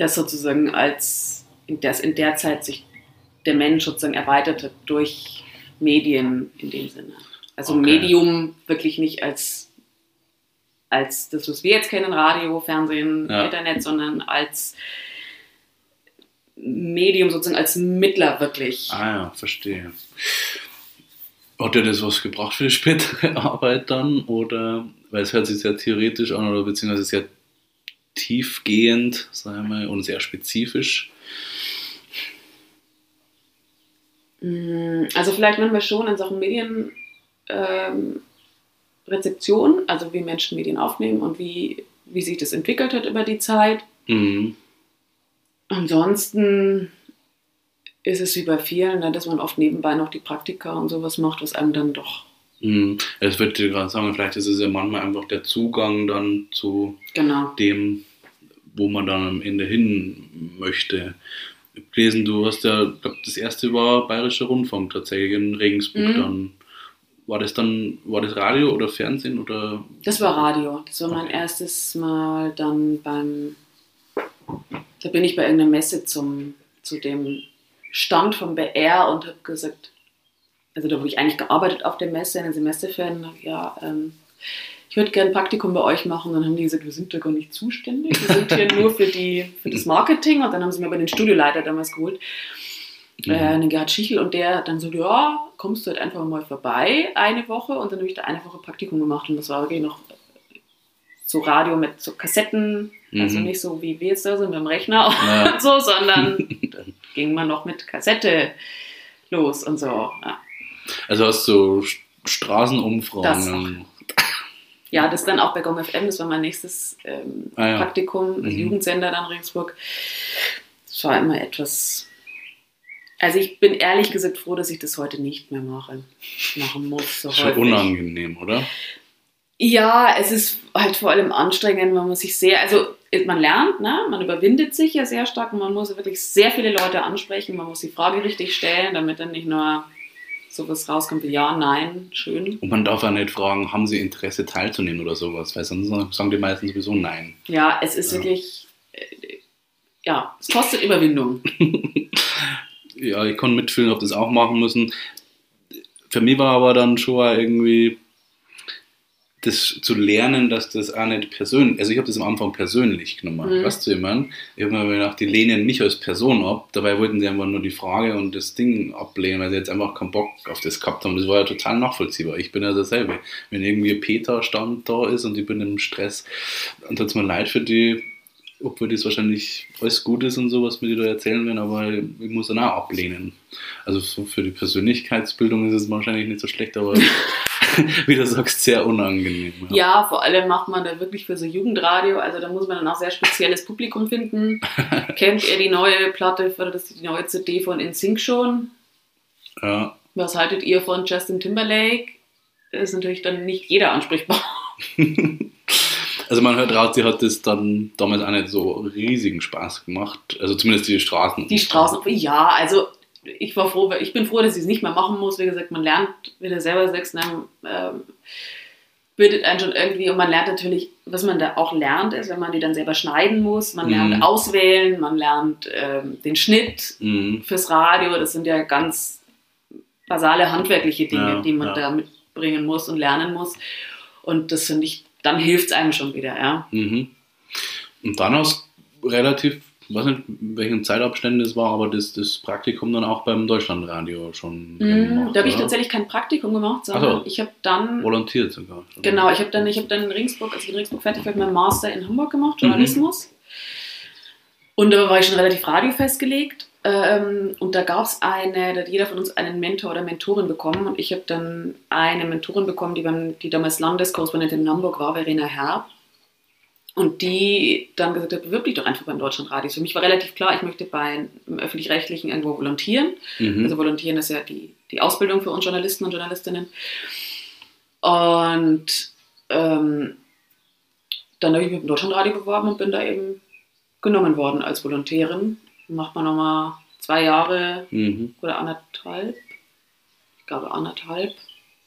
das sozusagen als, in, das in der Zeit sich der Mensch sozusagen erweiterte durch Medien in dem Sinne. Also Okay. Medium wirklich nicht als, als das, was wir jetzt kennen, Radio, Fernsehen, Ja. Internet, sondern als Medium sozusagen als Mittler wirklich. Ah ja, verstehe. Hat dir das was gebracht für die spätere Arbeit dann? Oder, weil es hört sich sehr theoretisch an oder beziehungsweise sehr tiefgehend, sagen wir und sehr spezifisch. Mm, Also vielleicht manchmal schon in Sachen Medienrezeption, ähm, Rezeption, also wie Menschen Medien aufnehmen und wie, wie sich das entwickelt hat über die Zeit. Mhm. Ansonsten ist es wie bei vielen, ne, dass man oft nebenbei noch die Praktika und sowas macht, was einem dann doch Mhm. Es wird dir gerade sagen, vielleicht ist es ja manchmal einfach der Zugang dann zu genau. dem, wo man dann am Ende hin möchte. Ich hab gelesen, du hast ja, ich glaube, das erste war Bayerischer Rundfunk tatsächlich in Regensburg Mhm. dann. War das dann, war das Radio oder Fernsehen oder? Das war Radio. Das war mein Okay. erstes Mal dann beim. Da bin ich bei irgendeiner Messe zum, zu dem Stand vom BR und habe gesagt, also da habe ich eigentlich gearbeitet auf der Messe, in den Semesterferien, ja, ähm, ich würde gerne ein Praktikum bei euch machen. Dann haben die gesagt, wir sind da gar nicht zuständig, wir sind hier nur für, die, für das Marketing. Und dann haben sie mir aber den Studioleiter damals geholt. äh, einen Gerhard Schichel und der hat dann so, ja, kommst du halt einfach mal vorbei eine Woche und dann habe ich da eine Woche Praktikum gemacht und das war wirklich noch so Radio mit so Kassetten, also Mhm. nicht so wie wir jetzt da sind mit dem Rechner Ja. und so, sondern dann ging man noch mit Kassette los und so. Ja. Also hast du St- Straßenumfragen. Ja, das dann auch bei Gong FM, das war mein nächstes ähm, Ah, ja. Praktikum, Mhm. Jugendsender dann Regensburg. Das war immer etwas. Also ich bin ehrlich gesagt froh, dass ich das heute nicht mehr mache, machen muss. So Schon häufig. unangenehm, oder? Ja, es ist halt vor allem anstrengend, man muss sich sehr, also man lernt, ne? man überwindet sich ja sehr stark und man muss wirklich sehr viele Leute ansprechen, man muss die Frage richtig stellen, damit dann nicht nur sowas rauskommt wie ja, nein, schön. Und man darf auch nicht fragen, haben sie Interesse teilzunehmen oder sowas, weil sonst sagen die meisten sowieso nein. Ja, es ist Ja. wirklich, äh, ja, es kostet Überwindung. Ja, ich konnte mitfühlen, ob das auch machen müssen. Für mich war aber dann schon irgendwie das zu lernen, dass das auch nicht persönlich, also ich habe das am Anfang persönlich genommen, Mhm. weißt du, ich meine? Ich habe mir gedacht, die lehnen mich als Person ab, dabei wollten sie einfach nur die Frage und das Ding ablehnen, weil sie jetzt einfach keinen Bock auf das gehabt haben. Das war ja total nachvollziehbar. Ich bin ja dasselbe. Wenn irgendwie Peter Stand da ist und ich bin im Stress, dann tut es mir leid für die, obwohl das wahrscheinlich alles gut ist und so, was mir die da erzählen werden, aber ich muss dann auch ablehnen. Also so für die Persönlichkeitsbildung ist es wahrscheinlich nicht so schlecht, aber wie du sagst, sehr unangenehm. Ja, vor allem macht man da wirklich für so Jugendradio, also da muss man dann auch sehr spezielles Publikum finden. Kennt ihr die neue Platte oder das die neue CD von InSync schon? ja. Was haltet ihr von Justin Timberlake? Ist natürlich dann nicht jeder ansprechbar. Also man hört raus, sie hat das dann damals auch nicht so riesigen Spaß gemacht. Also zumindest die Straßen. Die Straßen, ja, also ich war froh, ich bin froh, dass ich es nicht mehr machen muss. Wie gesagt, man lernt, wie du selber sagst, ne, ähm, bildet einen schon irgendwie und man lernt natürlich, was man da auch lernt, ist, wenn man die dann selber schneiden muss. Man lernt Mhm. auswählen, man lernt ähm, den Schnitt Mhm. fürs Radio. Das sind ja ganz basale handwerkliche Dinge, Ja, die man ja. da mitbringen muss und lernen muss. Und das finde ich, dann hilft es einem schon wieder, ja. Mhm. Und dann du relativ, ich weiß nicht, in welchen Zeitabständen das war, aber das, das Praktikum dann auch beim Deutschlandradio schon gemacht, da habe ich tatsächlich kein Praktikum gemacht, sondern so. ich habe dann volontiert sogar. Genau, ich habe dann, ich hab dann in Regensburg, als ich in Regensburg fertig war, meinen Master in Hamburg gemacht, Mhm. Journalismus. Und da war ich schon relativ radiofestgelegt. Ähm, und da gab es eine, da hat jeder von uns einen Mentor oder Mentorin bekommen. Und ich habe dann eine Mentorin bekommen, die, beim, die damals Landeskorrespondentin in Hamburg war, Verena Herb. Und die dann gesagt hat, bewirb dich doch einfach beim Deutschlandradio. Für mich war relativ klar, ich möchte bei einem öffentlich-rechtlichen irgendwo volontieren. Mhm. Also volontieren ist ja die, die Ausbildung für uns Journalisten und Journalistinnen. Und ähm, dann habe ich mich beim Deutschlandradio beworben und bin da eben genommen worden als Volontärin. Macht man nochmal zwei Jahre Mhm. oder anderthalb, ich glaube anderthalb,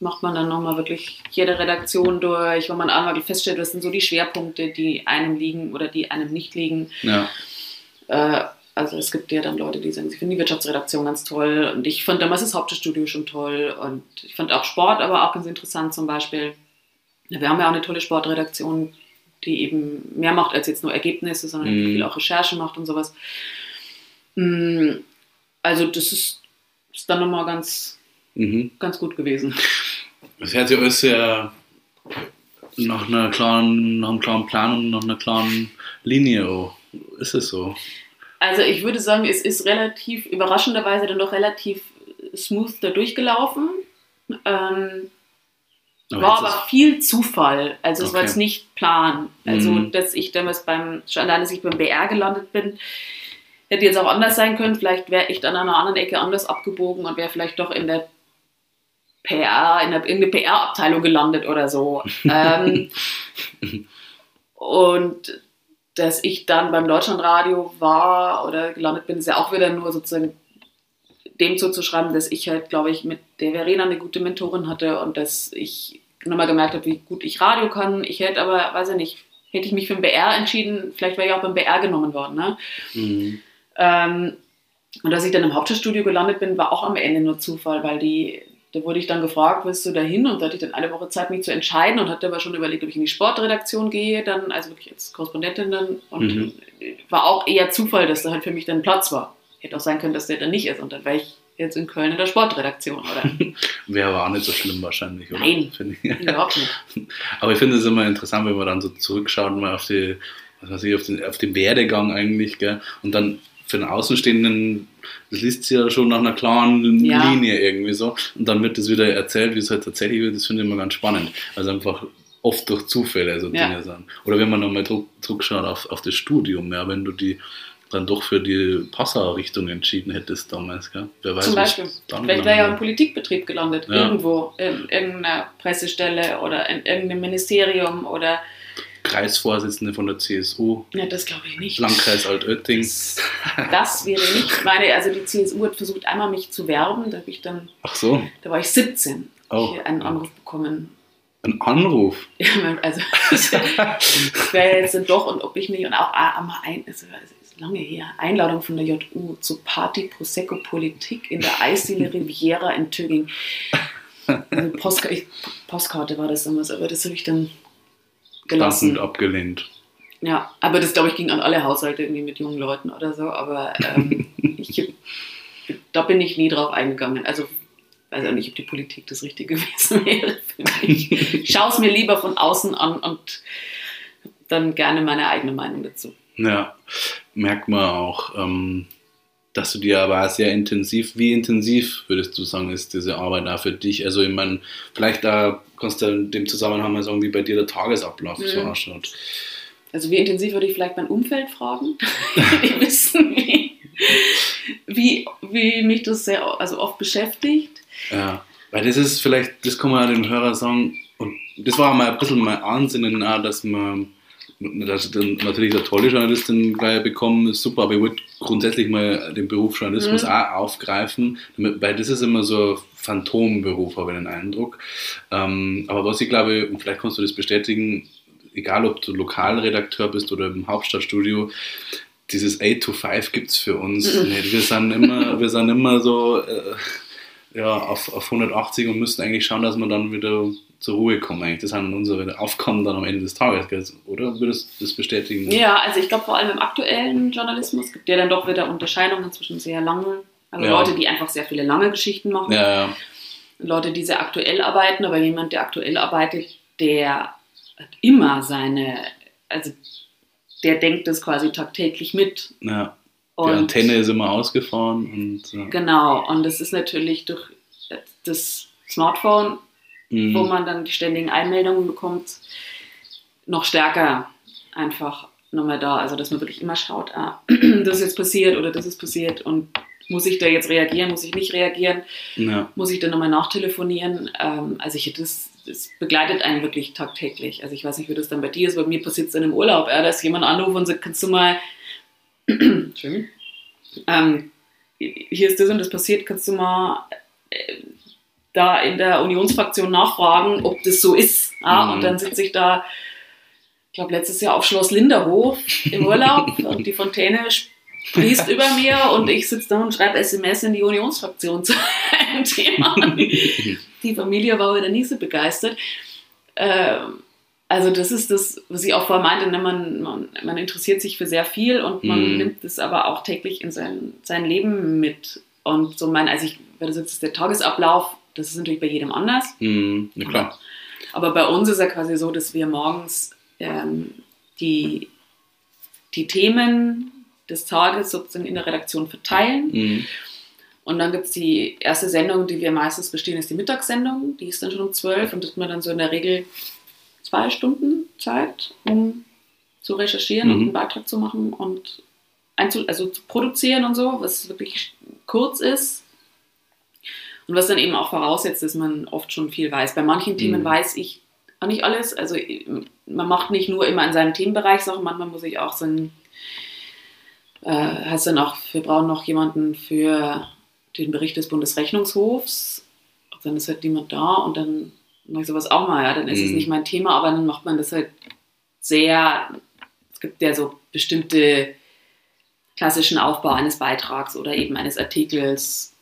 macht man dann nochmal wirklich jede Redaktion durch, wo man einmal feststellt, was sind so die Schwerpunkte, die einem liegen oder die einem nicht liegen. Ja. Äh, also es gibt ja dann Leute, die sagen, sie finden die Wirtschaftsredaktion ganz toll und ich fand damals das Hauptstadtstudio schon toll und ich fand auch Sport aber auch ganz interessant zum Beispiel. Wir haben ja auch eine tolle Sportredaktion, die eben mehr macht als jetzt nur Ergebnisse, sondern Mhm. viel auch Recherche macht und sowas. Mm, Also das ist, ist dann nochmal ganz, Mhm. ganz gut gewesen. Das hört sich alles sehr nach einer klaren, nach einem klaren Plan und nach einer klaren Linie. Ist es so? Also ich würde sagen, es ist relativ, überraschenderweise dann doch relativ smooth da durchgelaufen. Ähm, Aber war aber viel Zufall. Also es war Okay. jetzt nicht Plan. Also Mhm. dass ich damals beim, schon allein, dass ich beim BR gelandet bin, hätte jetzt auch anders sein können. Vielleicht wäre ich dann an einer anderen Ecke anders abgebogen und wäre vielleicht doch in der PR, in der, in der PR-Abteilung gelandet oder so. ähm, und dass ich dann beim Deutschlandradio war oder gelandet bin, ist ja auch wieder nur sozusagen dem zuzuschreiben, dass ich halt, glaube ich, mit der Verena eine gute Mentorin hatte und dass ich nochmal gemerkt habe, wie gut ich Radio kann. Ich hätte aber, weiß ich nicht, hätte ich mich für den BR entschieden, vielleicht wäre ich auch beim BR genommen worden. Ne? Mhm. Ähm, und dass ich dann im Hauptstadtstudio gelandet bin, war auch am Ende nur Zufall, weil die, da wurde ich dann gefragt, willst du da hin? Und da hatte ich dann eine Woche Zeit, mich zu entscheiden und hatte aber schon überlegt, ob ich in die Sportredaktion gehe, dann, also wirklich als Korrespondentin dann. Und Mhm. war auch eher Zufall, dass da halt für mich dann Platz war. hätte auch sein können, dass der da nicht ist und dann wäre ich jetzt in Köln in der Sportredaktion, oder? Wäre aber auch nicht so schlimm wahrscheinlich, oder? Nein. Finde ich. Überhaupt nicht. Aber ich finde es immer interessant, wenn man dann so zurückschaut, mal auf die, was weiß ich, auf den, auf den Werdegang eigentlich, gell? Und dann für den Außenstehenden, das liest sich ja schon nach einer klaren Ja. Linie irgendwie so. Und dann wird das wieder erzählt, wie es halt tatsächlich wird, das finde ich immer ganz spannend. Also einfach oft durch Zufälle so Ja. Dinge sind. Oder wenn man nochmal zurückschaut auf, auf das Studium, ja, wenn du die dann doch für die Passau-Richtung entschieden hättest damals, gell? Wer weiß, Zum Beispiel. dann Vielleicht wäre ja im Politikbetrieb gelandet, Ja. irgendwo, in irgendeiner Pressestelle oder in irgendeinem Ministerium oder. Kreisvorsitzende von der CSU, ja, das glaube ich nicht. Landkreis Altötting. Das, das wäre nicht meine, also die CSU hat versucht, einmal mich zu werben, da habe ich dann, Ach so, da war ich 17, Oh. hier einen Anruf bekommen. ein Anruf. Ja, also ich wäre jetzt dann doch und ob ich mich und auch einmal ein, also, es ist lange her, Einladung von der JU zu Party Prosecco Politik in der Eisdiele Riviera in Tübingen. Also Postka ich, Postkarte war das damals, aber das habe ich dann gelassen. Dankend abgelehnt. Ja, aber das glaube ich ging an alle Haushalte irgendwie mit jungen Leuten oder so, aber ähm, ich, da bin ich nie drauf eingegangen. Also weiß auch nicht, ob die Politik das Richtige gewesen wäre für mich. Ich schaue es mir lieber von außen an und dann gerne meine eigene Meinung dazu. Ja, merkt man auch, ähm, dass du dir aber sehr intensiv, wie intensiv würdest du sagen, ist diese Arbeit auch für dich? Also, ich meine, vielleicht da kannst du in dem Zusammenhang mal sagen, wie bei dir der Tagesablauf so Mhm. ausschaut. Also wie intensiv würde ich vielleicht mein Umfeld fragen, die wissen, wie, wie, wie mich das sehr also oft beschäftigt. Ja, weil das ist vielleicht, das kann man ja dem Hörer sagen, und das war mal ein bisschen mein Ansinnen, auch, dass man, dass dann natürlich der tolle Journalistin gleich bekommen, ist super, aber ich wollte grundsätzlich mal den Beruf Journalismus Mhm. auch aufgreifen, damit, weil das ist immer so ein Phantomberuf, habe ich den Eindruck. Ähm, aber was ich glaube, und vielleicht kannst du das bestätigen, egal ob du Lokalredakteur bist oder im Hauptstadtstudio, dieses 8 to 5 gibt es für uns Mhm. nicht. Wir sind immer, wir sind immer so äh, ja, auf, auf 180 und müssten eigentlich schauen, dass wir dann wieder zur Ruhe kommen. Eigentlich. Das sind unsere Aufgaben dann am Ende des Tages, oder? Würdest du das bestätigen? Ja, also ich glaube vor allem im aktuellen Journalismus gibt ja dann doch wieder Unterscheidungen zwischen sehr langen, also Ja. Leute, die einfach sehr viele lange Geschichten machen, Ja, ja. Leute, die sehr aktuell arbeiten, aber jemand, der aktuell arbeitet, der hat immer seine, also der denkt das quasi tagtäglich mit. ja. Die Und Antenne ist immer ausgefahren und. Genau, und das ist natürlich durch das Smartphone, Mhm. wo man dann die ständigen Einmeldungen bekommt, noch stärker einfach nochmal da. Also, dass man wirklich immer schaut, ah, das ist jetzt passiert oder das ist passiert und muss ich da jetzt reagieren, muss ich nicht reagieren, ja. muss ich dann nochmal nachtelefonieren. Ähm, also, ich, das, das begleitet einen wirklich tagtäglich. Also, ich weiß nicht, wie das dann bei dir ist, bei mir passiert es dann im Urlaub, ja, dass jemand anruft und sagt, kannst du mal, Entschuldigung, ähm, hier ist das und das passiert, kannst du mal äh, da in der Unionsfraktion nachfragen, ob das so ist. Ja? Mhm. Und dann sitze ich da, ich glaube, letztes Jahr auf Schloss Linderhof im Urlaub und die Fontäne sprießt über mir und ich sitze da und schreibe SMS in die Unionsfraktion zu einem Thema. Die Familie war wieder nie so begeistert. Ähm, also das ist das, was ich auch vorher meinte, ne? man, man, man interessiert sich für sehr viel und man Mhm. nimmt es aber auch täglich in sein, sein Leben mit. Und so mein, also ich, das jetzt der Tagesablauf, das ist natürlich bei jedem anders. Mhm. ja, klar. Aber bei uns ist ja quasi so, dass wir morgens ähm, die, die Themen des Tages sozusagen in der Redaktion verteilen. Mhm. Und dann gibt es die erste Sendung, die wir meistens bestehen, ist die Mittagssendung. Die ist dann schon um 12 und da hat man dann so in der Regel zwei Stunden Zeit, um zu recherchieren und Mhm. einen Beitrag zu machen und einzu also zu produzieren und so, was wirklich kurz ist. Und was dann eben auch voraussetzt, dass man oft schon viel weiß. Bei manchen Themen Mhm. weiß ich auch nicht alles. Also man macht nicht nur immer in seinem Themenbereich Sachen, manchmal muss ich auch so ein, äh, heißt dann auch, wir brauchen noch jemanden für den Bericht des Bundesrechnungshofs. Und dann ist halt niemand da und dann mache ich sowas auch mal, ja, dann ist es Mhm. nicht mein Thema, aber dann macht man das halt sehr, es gibt ja so bestimmte klassischen Aufbau eines Beitrags oder eben eines Artikels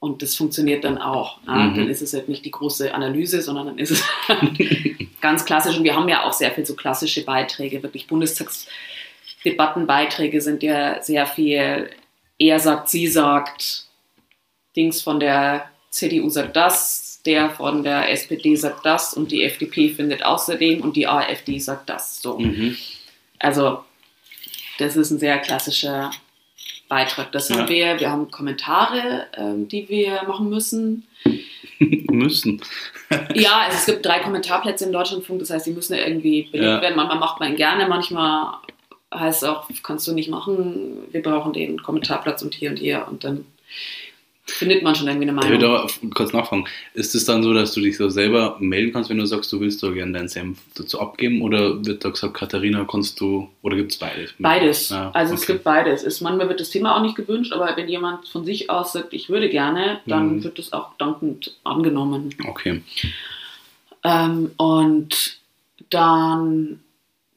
und das funktioniert dann auch. Ja. Mhm. Dann ist es halt nicht die große Analyse, sondern dann ist es ganz klassisch und wir haben ja auch sehr viel so klassische Beiträge, wirklich Bundestagsdebattenbeiträge sind ja sehr viel er sagt, sie sagt, Dings von der CDU sagt das, der von der SPD sagt das und die FDP findet außerdem und die AfD sagt das. So. Mhm. Also, das ist ein sehr klassischer Beitrag. Das haben Ja. wir. Wir haben Kommentare, ähm, die wir machen müssen. Müssen. Ja, also es gibt drei Kommentarplätze im Deutschlandfunk, das heißt, die müssen irgendwie belegt Ja. werden. Manchmal macht man ihn gerne, manchmal heißt es auch, kannst du nicht machen, wir brauchen den Kommentarplatz und hier und hier und dann findet man schon irgendwie eine Ich würde Meinung. auch kurz nachfragen. Ist es dann so, dass du dich so selber melden kannst, wenn du sagst, du willst so gerne deinen Senf dazu abgeben? Oder wird da gesagt, Katharina, kannst du, oder gibt es beides? Beides. Ja, also es okay. gibt beides. Es, manchmal wird das Thema auch nicht gewünscht, aber wenn jemand von sich aus sagt, ich würde gerne, dann Mhm. wird es auch dankend angenommen. Okay. Ähm, und dann,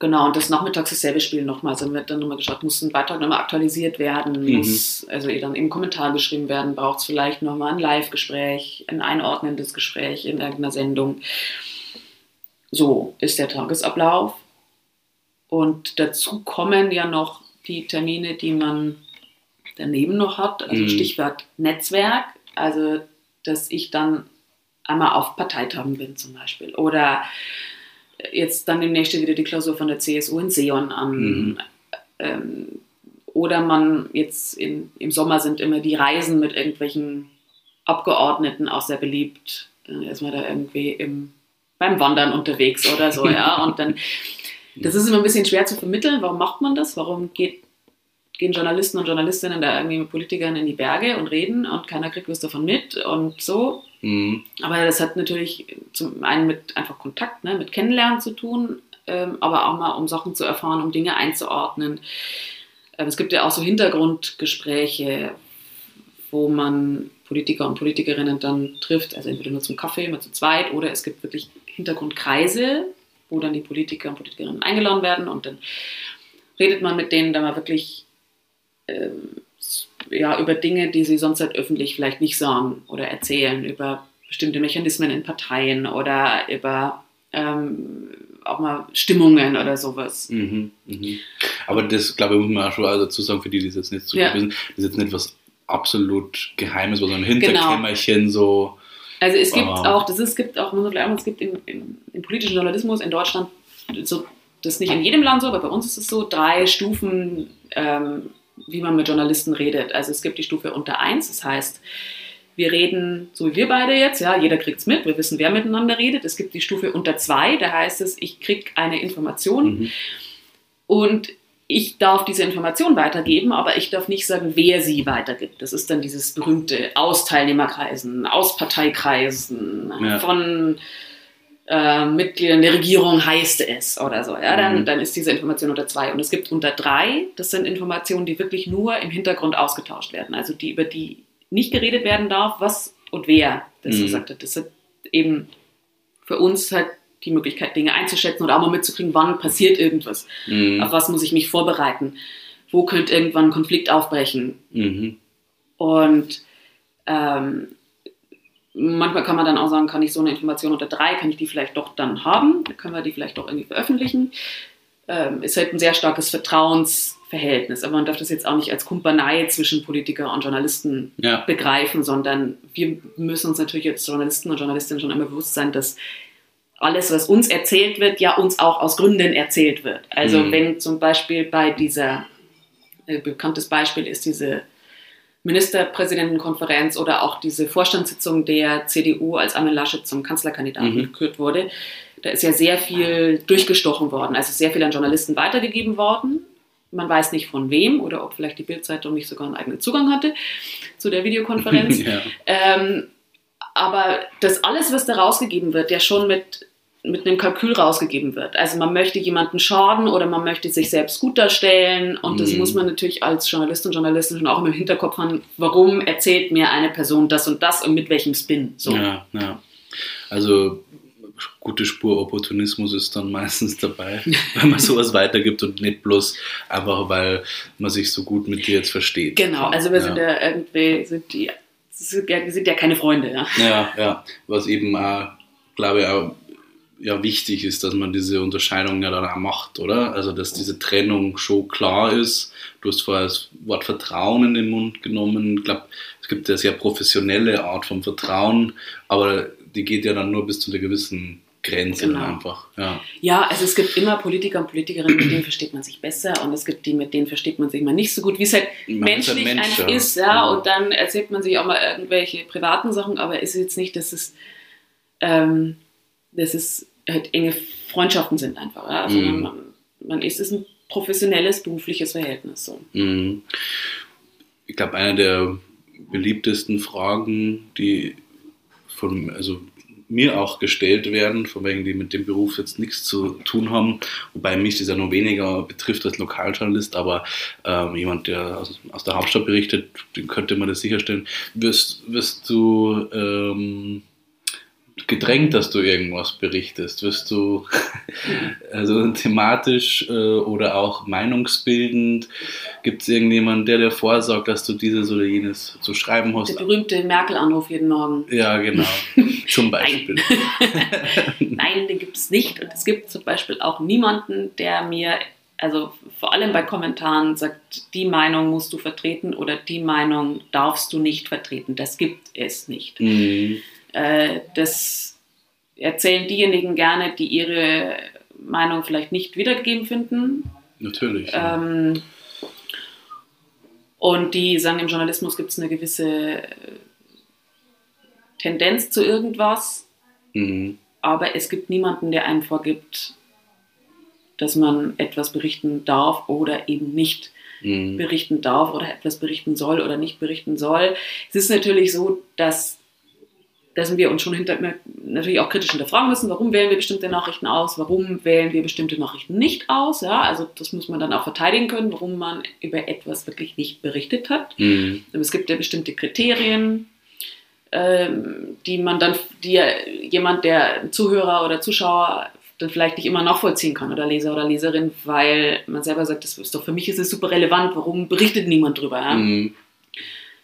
genau, und das nachmittags dasselbe Spiel nochmal. Also wird dann nochmal geschaut, muss ein Beitrag nochmal aktualisiert werden, Mhm. muss also eh dann im Kommentar geschrieben werden, braucht es vielleicht nochmal ein Live-Gespräch, ein einordnendes Gespräch in irgendeiner Sendung. So ist der Tagesablauf. Und dazu kommen ja noch die Termine, die man daneben noch hat. Also Mhm. Stichwort Netzwerk. Also, dass ich dann einmal auf Parteitagen bin zum Beispiel. Oder jetzt dann demnächst steht wieder die Klausur von der CSU in Seon an. Mhm. Ähm, oder man jetzt in, im Sommer sind immer die Reisen mit irgendwelchen Abgeordneten auch sehr beliebt. Dann ist man da irgendwie im, beim Wandern unterwegs oder so, ja. Und dann, das ist immer ein bisschen schwer zu vermitteln. Warum macht man das? Warum geht, gehen Journalisten und Journalistinnen da irgendwie mit Politikern in die Berge und reden und keiner kriegt was davon mit und so. Mhm. Aber das hat natürlich zum einen mit einfach Kontakt, ne, mit Kennenlernen zu tun, ähm, aber auch mal um Sachen zu erfahren, um Dinge einzuordnen. Ähm, es gibt ja auch so Hintergrundgespräche, wo man Politiker und Politikerinnen dann trifft, also entweder nur zum Kaffee, immer zu zweit, oder es gibt wirklich Hintergrundkreise, wo dann die Politiker und Politikerinnen eingeladen werden und dann redet man mit denen da mal wirklich ähm, ja, über Dinge, die sie sonst halt öffentlich vielleicht nicht sagen oder erzählen, über bestimmte Mechanismen in Parteien oder über ähm, auch mal Stimmungen oder sowas. Mhm. Mhm. Aber das, glaube ich, muss man auch schon dazu sagen, für die, die das jetzt nicht so Ja. wissen, das ist jetzt nicht was absolut Geheimes, was so ein Genau. Hinterkämmerchen so. Also es gibt Ah. auch, das ist, es gibt auch, muss man auch, es gibt im, im, im politischen Journalismus in Deutschland, so, das ist nicht in jedem Land so, aber bei uns ist es so, drei Stufen, ähm, wie man mit Journalisten redet. Also es gibt die Stufe unter eins, das heißt, wir reden, so wie wir beide jetzt, ja, jeder kriegt es mit, wir wissen, wer miteinander redet. Es gibt die Stufe unter zwei, da heißt es, ich kriege eine Information Mhm. und ich darf diese Information weitergeben, aber ich darf nicht sagen, wer sie weitergibt. Das ist dann dieses berühmte aus Teilnehmerkreisen, aus Parteikreisen, Ja. von äh, Mitgliedern der Regierung heißt es oder so. Ja, dann, Mhm. dann ist diese Information unter zwei. Und es gibt unter drei, das sind Informationen, die wirklich nur im Hintergrund ausgetauscht werden. Also die, über die nicht geredet werden darf, was und wer das Mhm. sagt. Das ist eben für uns halt die Möglichkeit, Dinge einzuschätzen oder auch mal mitzukriegen, wann passiert irgendwas. Mhm. Auf was muss ich mich vorbereiten? Wo könnte irgendwann ein Konflikt aufbrechen? Mhm. Und ähm, manchmal kann man dann auch sagen, kann ich so eine Information unter drei, kann ich die vielleicht doch dann haben? Können wir die vielleicht doch irgendwie veröffentlichen? Ähm, ist halt ein sehr starkes Vertrauensverhältnis. Aber man darf das jetzt auch nicht als Kumpanei zwischen Politiker und Journalisten Ja. begreifen, sondern wir müssen uns natürlich als Journalisten und Journalistinnen schon immer bewusst sein, dass alles, was uns erzählt wird, ja uns auch aus Gründen erzählt wird. Also Mhm. wenn zum Beispiel bei dieser, äh, bekanntes Beispiel ist diese Ministerpräsidentenkonferenz oder auch diese Vorstandssitzung der CDU, als Armin Laschet zum Kanzlerkandidaten Mhm. gekürt wurde, da ist ja sehr viel durchgestochen worden, also sehr viel an Journalisten weitergegeben worden. Man weiß nicht von wem oder ob vielleicht die Bildzeitung nicht sogar einen eigenen Zugang hatte zu der Videokonferenz. ja. Ähm, aber das alles, was da rausgegeben wird, ja schon mit, mit einem Kalkül rausgegeben wird. Also man möchte jemanden schaden oder man möchte sich selbst gut darstellen und das Mhm. muss man natürlich als Journalist und Journalistin schon auch immer im Hinterkopf haben, warum erzählt mir eine Person das und das und mit welchem Spin. So. Ja, ja. Also gute Spur Opportunismus ist dann meistens dabei, wenn man sowas weitergibt und nicht bloß einfach, weil man sich so gut mit dir jetzt versteht. Genau, also wir ja. sind ja irgendwie, sind die, sind ja, wir sind ja keine Freunde. Ja. Ja, ja. Was eben auch, glaube ich, auch ja wichtig ist, dass man diese Unterscheidung ja dann auch macht, oder? Also, dass diese Trennung schon klar ist. Du hast vorher das Wort Vertrauen in den Mund genommen. Ich glaube, es gibt eine sehr professionelle Art von Vertrauen, aber die geht ja dann nur bis zu einer gewissen Grenze Genau. einfach. Ja. Ja, also es gibt immer Politiker und Politikerinnen, mit denen versteht man sich besser und es gibt die, mit denen versteht man sich mal nicht so gut, wie es halt Man ist halt menschlich Mensch, einfach ja. ist, ja. Ja. Und dann erzählt man sich auch mal irgendwelche privaten Sachen, aber es ist jetzt nicht, dass es, ähm, dass es enge Freundschaften sind einfach, ja. Sondern Mhm. man, man ist es ein professionelles, berufliches Verhältnis so. Mhm. Ich glaube, eine der beliebtesten Fragen, die von also mir auch gestellt werden, von wegen die mit dem Beruf jetzt nichts zu tun haben, wobei mich das ja nur weniger betrifft als Lokaljournalist, aber ähm, jemand, der aus, aus der Hauptstadt berichtet, dem könnte man das sicherstellen. Wirst, wirst du ähm, gedrängt, dass du irgendwas berichtest? Wirst du also thematisch äh, oder auch meinungsbildend? Gibt es irgendjemanden, der dir vorsorgt, dass du dieses oder jenes zu schreiben hast? Der berühmte Merkel-Anruf jeden Morgen. Ja, genau. Zum Beispiel. Nein, den gibt es nicht. Und es gibt zum Beispiel auch niemanden, der mir, also vor allem bei Kommentaren, sagt, die Meinung musst du vertreten oder die Meinung darfst du nicht vertreten. Das gibt es nicht. Mhm. Äh, das erzählen diejenigen gerne, die ihre Meinung vielleicht nicht wiedergegeben finden. Natürlich. ja. Ähm, und die sagen, im Journalismus gibt es eine gewisse äh, Tendenz zu irgendwas Mhm. aber es gibt niemanden, der einem vorgibt, dass man etwas berichten darf oder eben nicht Mhm. berichten darf oder etwas berichten soll oder nicht berichten soll. Es ist natürlich so, dass, dass wir uns schon hinter, natürlich auch kritisch hinterfragen müssen, warum wählen wir bestimmte Nachrichten aus, warum wählen wir bestimmte Nachrichten nicht aus. Ja? Also das muss man dann auch verteidigen können, warum man über etwas wirklich nicht berichtet hat. Mhm. Es gibt ja bestimmte Kriterien, ähm, die man dann, die ja jemand, der Zuhörer oder Zuschauer dann vielleicht nicht immer nachvollziehen kann oder Leser oder Leserin, weil man selber sagt, das ist doch für mich ist es super relevant, warum berichtet niemand drüber. Ja? Mhm.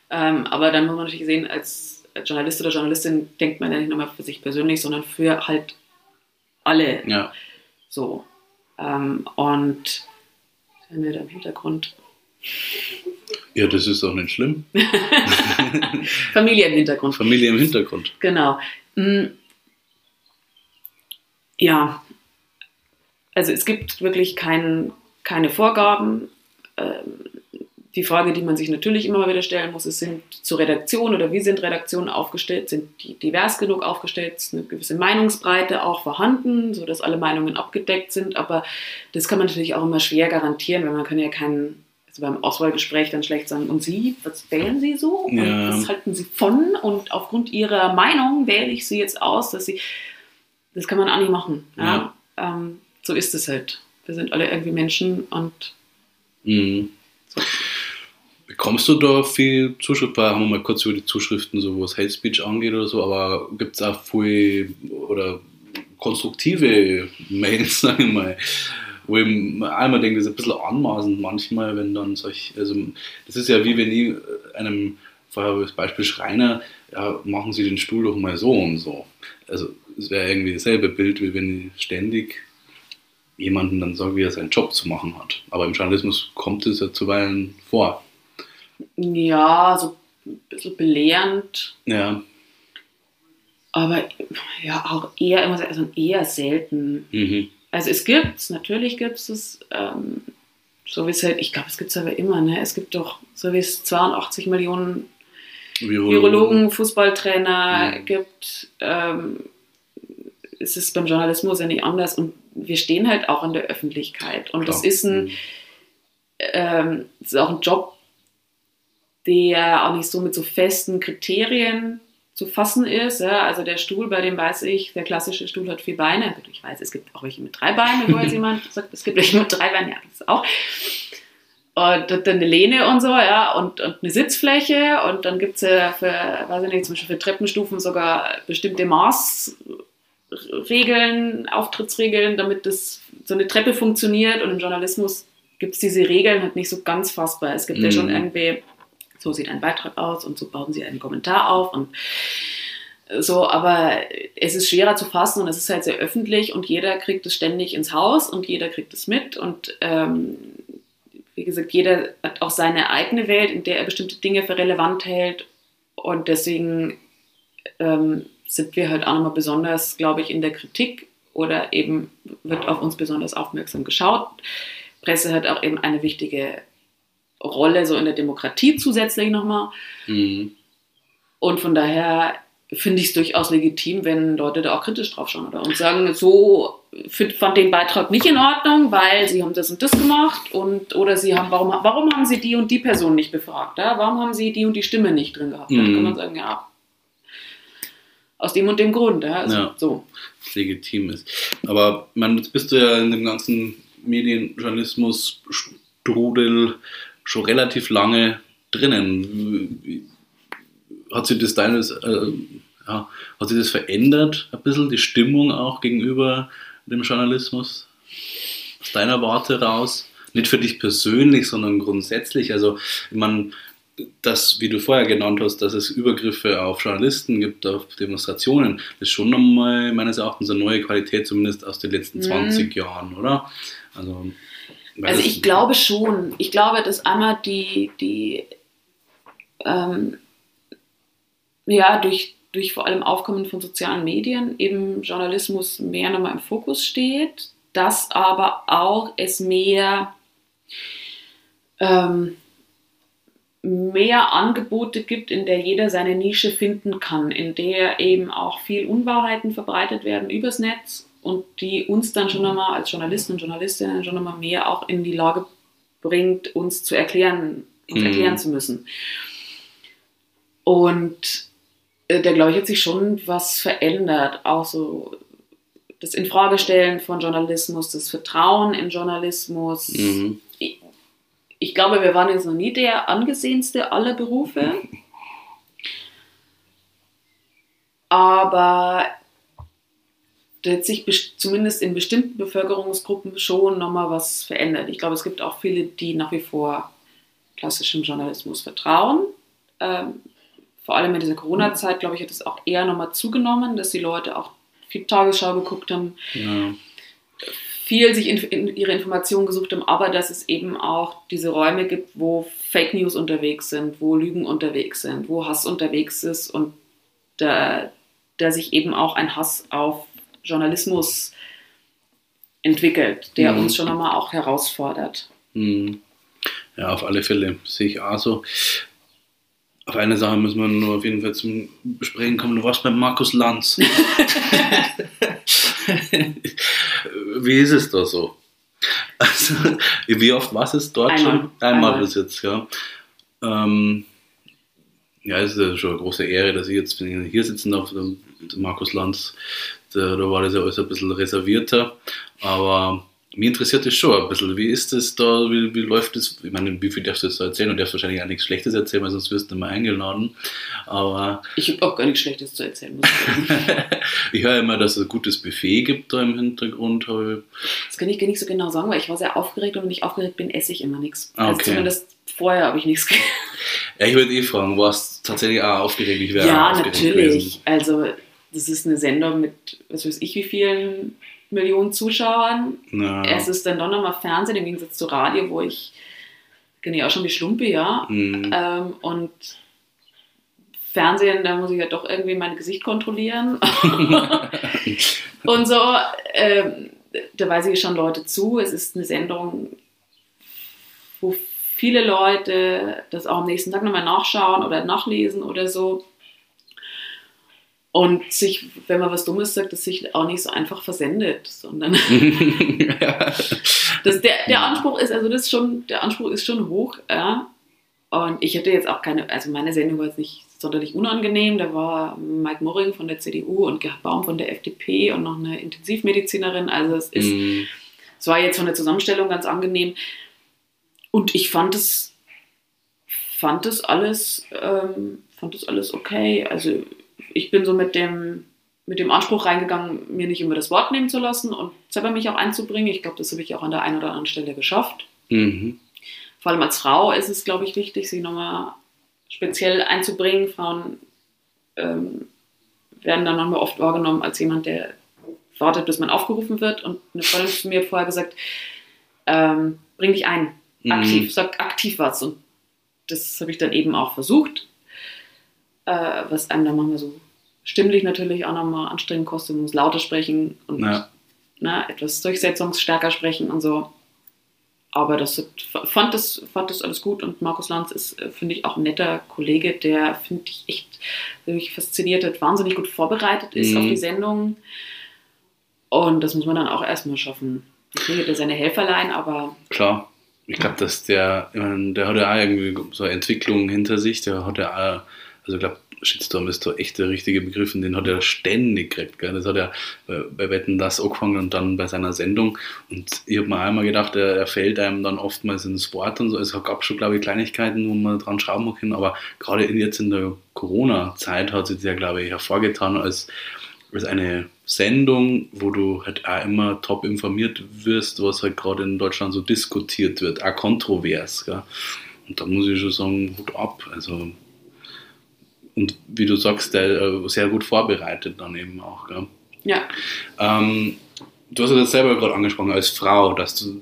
Ähm, aber dann muss man natürlich sehen, als Journalist oder Journalistin denkt man ja nicht nur mal für sich persönlich, sondern für halt alle Ja. so. Ähm, und haben wir da im Hintergrund? ja, das ist auch nicht schlimm. Familie im Hintergrund. Familie im Hintergrund. Genau. Mm. Ja, also es gibt wirklich kein, keine Vorgaben. Ähm, Die Frage, die man sich natürlich immer wieder stellen muss, ist, sind zur Redaktion oder wie sind Redaktionen aufgestellt? Sind die divers genug aufgestellt? Ist eine gewisse Meinungsbreite auch vorhanden, sodass alle Meinungen abgedeckt sind? Aber das kann man natürlich auch immer schwer garantieren, weil man kann ja keinen, also beim Auswahlgespräch dann schlecht sagen, und Sie, was wählen Sie so? Und Ja. was halten Sie von? Und aufgrund Ihrer Meinung wähle ich Sie jetzt aus, dass Sie, das kann man auch nicht machen. Ja? Ähm, so ist es halt. Wir sind alle irgendwie Menschen und Mhm. Bekommst du da viel Zuschrift? Weil haben wir mal kurz über die Zuschriften, so was Hate Speech angeht oder so, aber gibt es auch viel oder konstruktive Mails, sage ich mal, wo ich einmal denke, das ist ein bisschen anmaßend manchmal, wenn dann solch, also das ist ja wie wenn ich einem, vorher das Beispiel Schreiner, ja, machen Sie den Stuhl doch mal so und so. Also es wäre irgendwie dasselbe Bild, wie wenn ich ständig jemanden dann sage, wie er seinen Job zu machen hat. Aber im Journalismus kommt es ja zuweilen vor. Ja, so ein bisschen belehrend, Ja. aber ja, auch eher immer also eher selten. Mhm. Also es gibt natürlich gibt es ähm, so wie es halt, ich glaube, es gibt es aber immer, ne? Es gibt doch so wie es 82 Millionen Virologen, Fußballtrainer Mhm. gibt, ähm, ist es beim Journalismus ja nicht anders und wir stehen halt auch in der Öffentlichkeit und das ist ein, Mhm. ähm, das ist auch ein Job, der auch nicht so mit so festen Kriterien zu fassen ist. Ja? Also der Stuhl, bei dem weiß ich, der klassische Stuhl hat vier Beine. Ich weiß, es gibt auch welche mit drei Beinen, bevor jetzt jemand sagt, es gibt welche mit drei Beinen, ja, das auch. Und dann eine Lehne und so, ja, und, und eine Sitzfläche. Und dann gibt es ja für, weiß ich nicht, zum Beispiel für Treppenstufen sogar bestimmte Maßregeln, Auftrittsregeln, damit das so eine Treppe funktioniert. Und im Journalismus gibt es diese Regeln halt nicht so ganz fassbar. Es gibt ja Mhm. schon irgendwie, so sieht ein Beitrag aus und so bauen sie einen Kommentar auf. Und So, aber es ist schwerer zu fassen und es ist halt sehr öffentlich und jeder kriegt es ständig ins Haus und jeder kriegt es mit und ähm, wie gesagt, jeder hat auch seine eigene Welt, in der er bestimmte Dinge für relevant hält und deswegen ähm, sind wir halt auch nochmal besonders, glaube ich, in der Kritik oder eben wird auf uns besonders aufmerksam geschaut. Presse hat auch eben eine wichtige Rolle so in der Demokratie zusätzlich nochmal. Mhm. Und von daher finde ich es durchaus legitim, wenn Leute da auch kritisch drauf schauen oder und sagen, so fand den Beitrag nicht in Ordnung, weil sie haben das und das gemacht und oder sie haben, warum, warum haben sie die und die Person nicht befragt? Ja? Warum haben sie die und die Stimme nicht drin gehabt? Mhm. Dann kann man sagen, ja, aus dem und dem Grund. Ja? Also, ja, so. legitim ist. Aber man, jetzt bist du ja in dem ganzen Medienjournalismus-Strudel schon relativ lange drinnen hat sich das deines, äh, ja, hat sich das verändert, ein bisschen die Stimmung auch gegenüber dem Journalismus? Aus deiner Warte raus? Nicht für dich persönlich, sondern grundsätzlich. Also, ich meine, das, wie du vorher genannt hast, dass es Übergriffe auf Journalisten gibt, auf Demonstrationen, das ist schon nochmal meines Erachtens eine neue Qualität, zumindest aus den letzten mhm. 20 Jahren, oder? Also, also ich glaube schon. Ich glaube, dass einmal die, die ähm, ja, durch, durch vor allem Aufkommen von sozialen Medien eben Journalismus mehr nochmal im Fokus steht, dass aber auch es mehr, ähm, mehr Angebote gibt, in der jeder seine Nische finden kann, in der eben auch viel Unwahrheiten verbreitet werden übers Netz und die uns dann schon nochmal als Journalisten und Journalistinnen schon nochmal mehr auch in die Lage bringt, uns zu erklären, uns mhm. erklären zu müssen. Und äh, da glaube ich, hat sich schon was verändert. Auch so das Infragestellen von Journalismus, das Vertrauen in Journalismus. Mhm. Ich, ich, glaube, wir waren jetzt noch nie der angesehenste aller Berufe. Aber hat sich zumindest in bestimmten Bevölkerungsgruppen schon nochmal was verändert. Ich glaube, es gibt auch viele, die nach wie vor klassischem Journalismus vertrauen. Ähm, vor allem in dieser Corona-Zeit, glaube ich, hat es auch eher nochmal zugenommen, dass die Leute auch viel Tagesschau geguckt haben, ja. viel sich in, in ihre Informationen gesucht haben, aber dass es eben auch diese Räume gibt, wo Fake News unterwegs sind, wo Lügen unterwegs sind, wo Hass unterwegs ist und da, da sich eben auch ein Hass auf Journalismus entwickelt, der mhm. uns schon einmal auch herausfordert. Mhm. Ja, auf alle Fälle sehe ich auch so. Auf eine Sache müssen wir nur auf jeden Fall zum Besprechen kommen. Du warst bei Markus Lanz. wie ist es da so? Also, wie oft war es dort Einmal. schon? Einmal, Einmal bis jetzt, ja. Ähm, ja, es ist ja schon eine große Ehre, dass ich jetzt hier sitzen darf. Markus Lanz, da, da war das ja alles ein bisschen reservierter. Aber mich interessiert das schon ein bisschen. Wie ist das da? Wie, wie läuft das? Ich meine, wie viel darfst du jetzt erzählen? Und darfst wahrscheinlich auch nichts Schlechtes erzählen, weil sonst wirst du mal eingeladen. Aber. Ich habe auch gar nichts Schlechtes zu erzählen. ich höre immer, dass es ein gutes Buffet gibt da im Hintergrund. Das kann ich gar nicht so genau sagen, weil ich war sehr aufgeregt und wenn ich aufgeregt bin, esse ich immer nichts. Also okay. Also zumindest vorher habe ich nichts gegessen. Ja, ich würde eh fragen, warst du tatsächlich auch aufgeregt? Ich ja, natürlich. Gewesen. Also, das ist eine Sendung mit, was weiß ich, wie vielen Millionen Zuschauern. Ja. Es ist dann doch nochmal Fernsehen im Gegensatz zu Radio, wo ich ich auch schon wie Schlumpe, ja. Mhm. Ähm, und Fernsehen, da muss ich ja doch irgendwie mein Gesicht kontrollieren. und so, ähm, da weise ich schon Leute zu. Es ist eine Sendung, wo viele Leute das auch am nächsten Tag nochmal nachschauen oder nachlesen oder so. Und sich, wenn man was Dummes sagt, das sich auch nicht so einfach versendet, sondern das, der, der Anspruch ist, also das ist schon, der Anspruch ist schon hoch, ja. Und ich hätte jetzt auch keine, also meine Sendung war jetzt nicht sonderlich unangenehm. Da war Mike Moring von der CDU und Gerhard Baum von der FDP und noch eine Intensivmedizinerin. Also es ist, mm. es war jetzt von der Zusammenstellung ganz angenehm. Und ich fand es, fand es alles, ähm, fand es alles okay. Also ich bin so mit dem, mit dem Anspruch reingegangen, mir nicht immer das Wort nehmen zu lassen und selber mich auch einzubringen. Ich glaube, das habe ich auch an der einen oder anderen Stelle geschafft. Mhm. Vor allem als Frau ist es, glaube ich, wichtig, sich nochmal speziell einzubringen. Frauen ähm, werden dann manchmal oft wahrgenommen als jemand, der wartet, bis man aufgerufen wird. Und eine Freundin hat mir vorher gesagt, ähm, bring dich ein, aktiv, mhm. sag aktiv was. Und das habe ich dann eben auch versucht, äh, was einem dann manchmal so stimmlich natürlich auch nochmal anstrengend kostet. Man muss lauter sprechen und ja. na, ne, etwas durchsetzungsstärker sprechen und so. Aber das fand das, fand das alles gut und Markus Lanz ist, äh, finde ich, auch ein netter Kollege, der, finde ich, echt mich fasziniert hat, wahnsinnig gut vorbereitet ist mhm. auf die Sendung. Und das muss man dann auch erstmal schaffen. Natürlich hat er seine Helferlein, aber. Klar. Ich glaube, dass der, ich meine, der hat ja auch irgendwie so eine Entwicklung hinter sich, der hat ja auch, also ich glaube, Shitstorm ist da echt der richtige Begriff und den hat er ständig gekriegt. Gell? Das hat er bei Wetten das angefangen und dann bei seiner Sendung. Und ich habe mir einmal gedacht, er, er, fällt einem dann oftmals ins Wort und so. Es gab schon, glaube ich, Kleinigkeiten, wo man dran schrauben kann. Aber gerade jetzt in der Corona-Zeit hat sich der, glaube ich, hervorgetan als, als eine Sendung, wo du halt auch immer top informiert wirst, was halt gerade in Deutschland so diskutiert wird, auch kontrovers. Gell? Und da muss ich schon sagen, Hut ab. Also und wie du sagst, der äh, sehr gut vorbereitet dann eben auch. Gell? Ja. Ähm, du hast das selber gerade angesprochen als Frau, dass du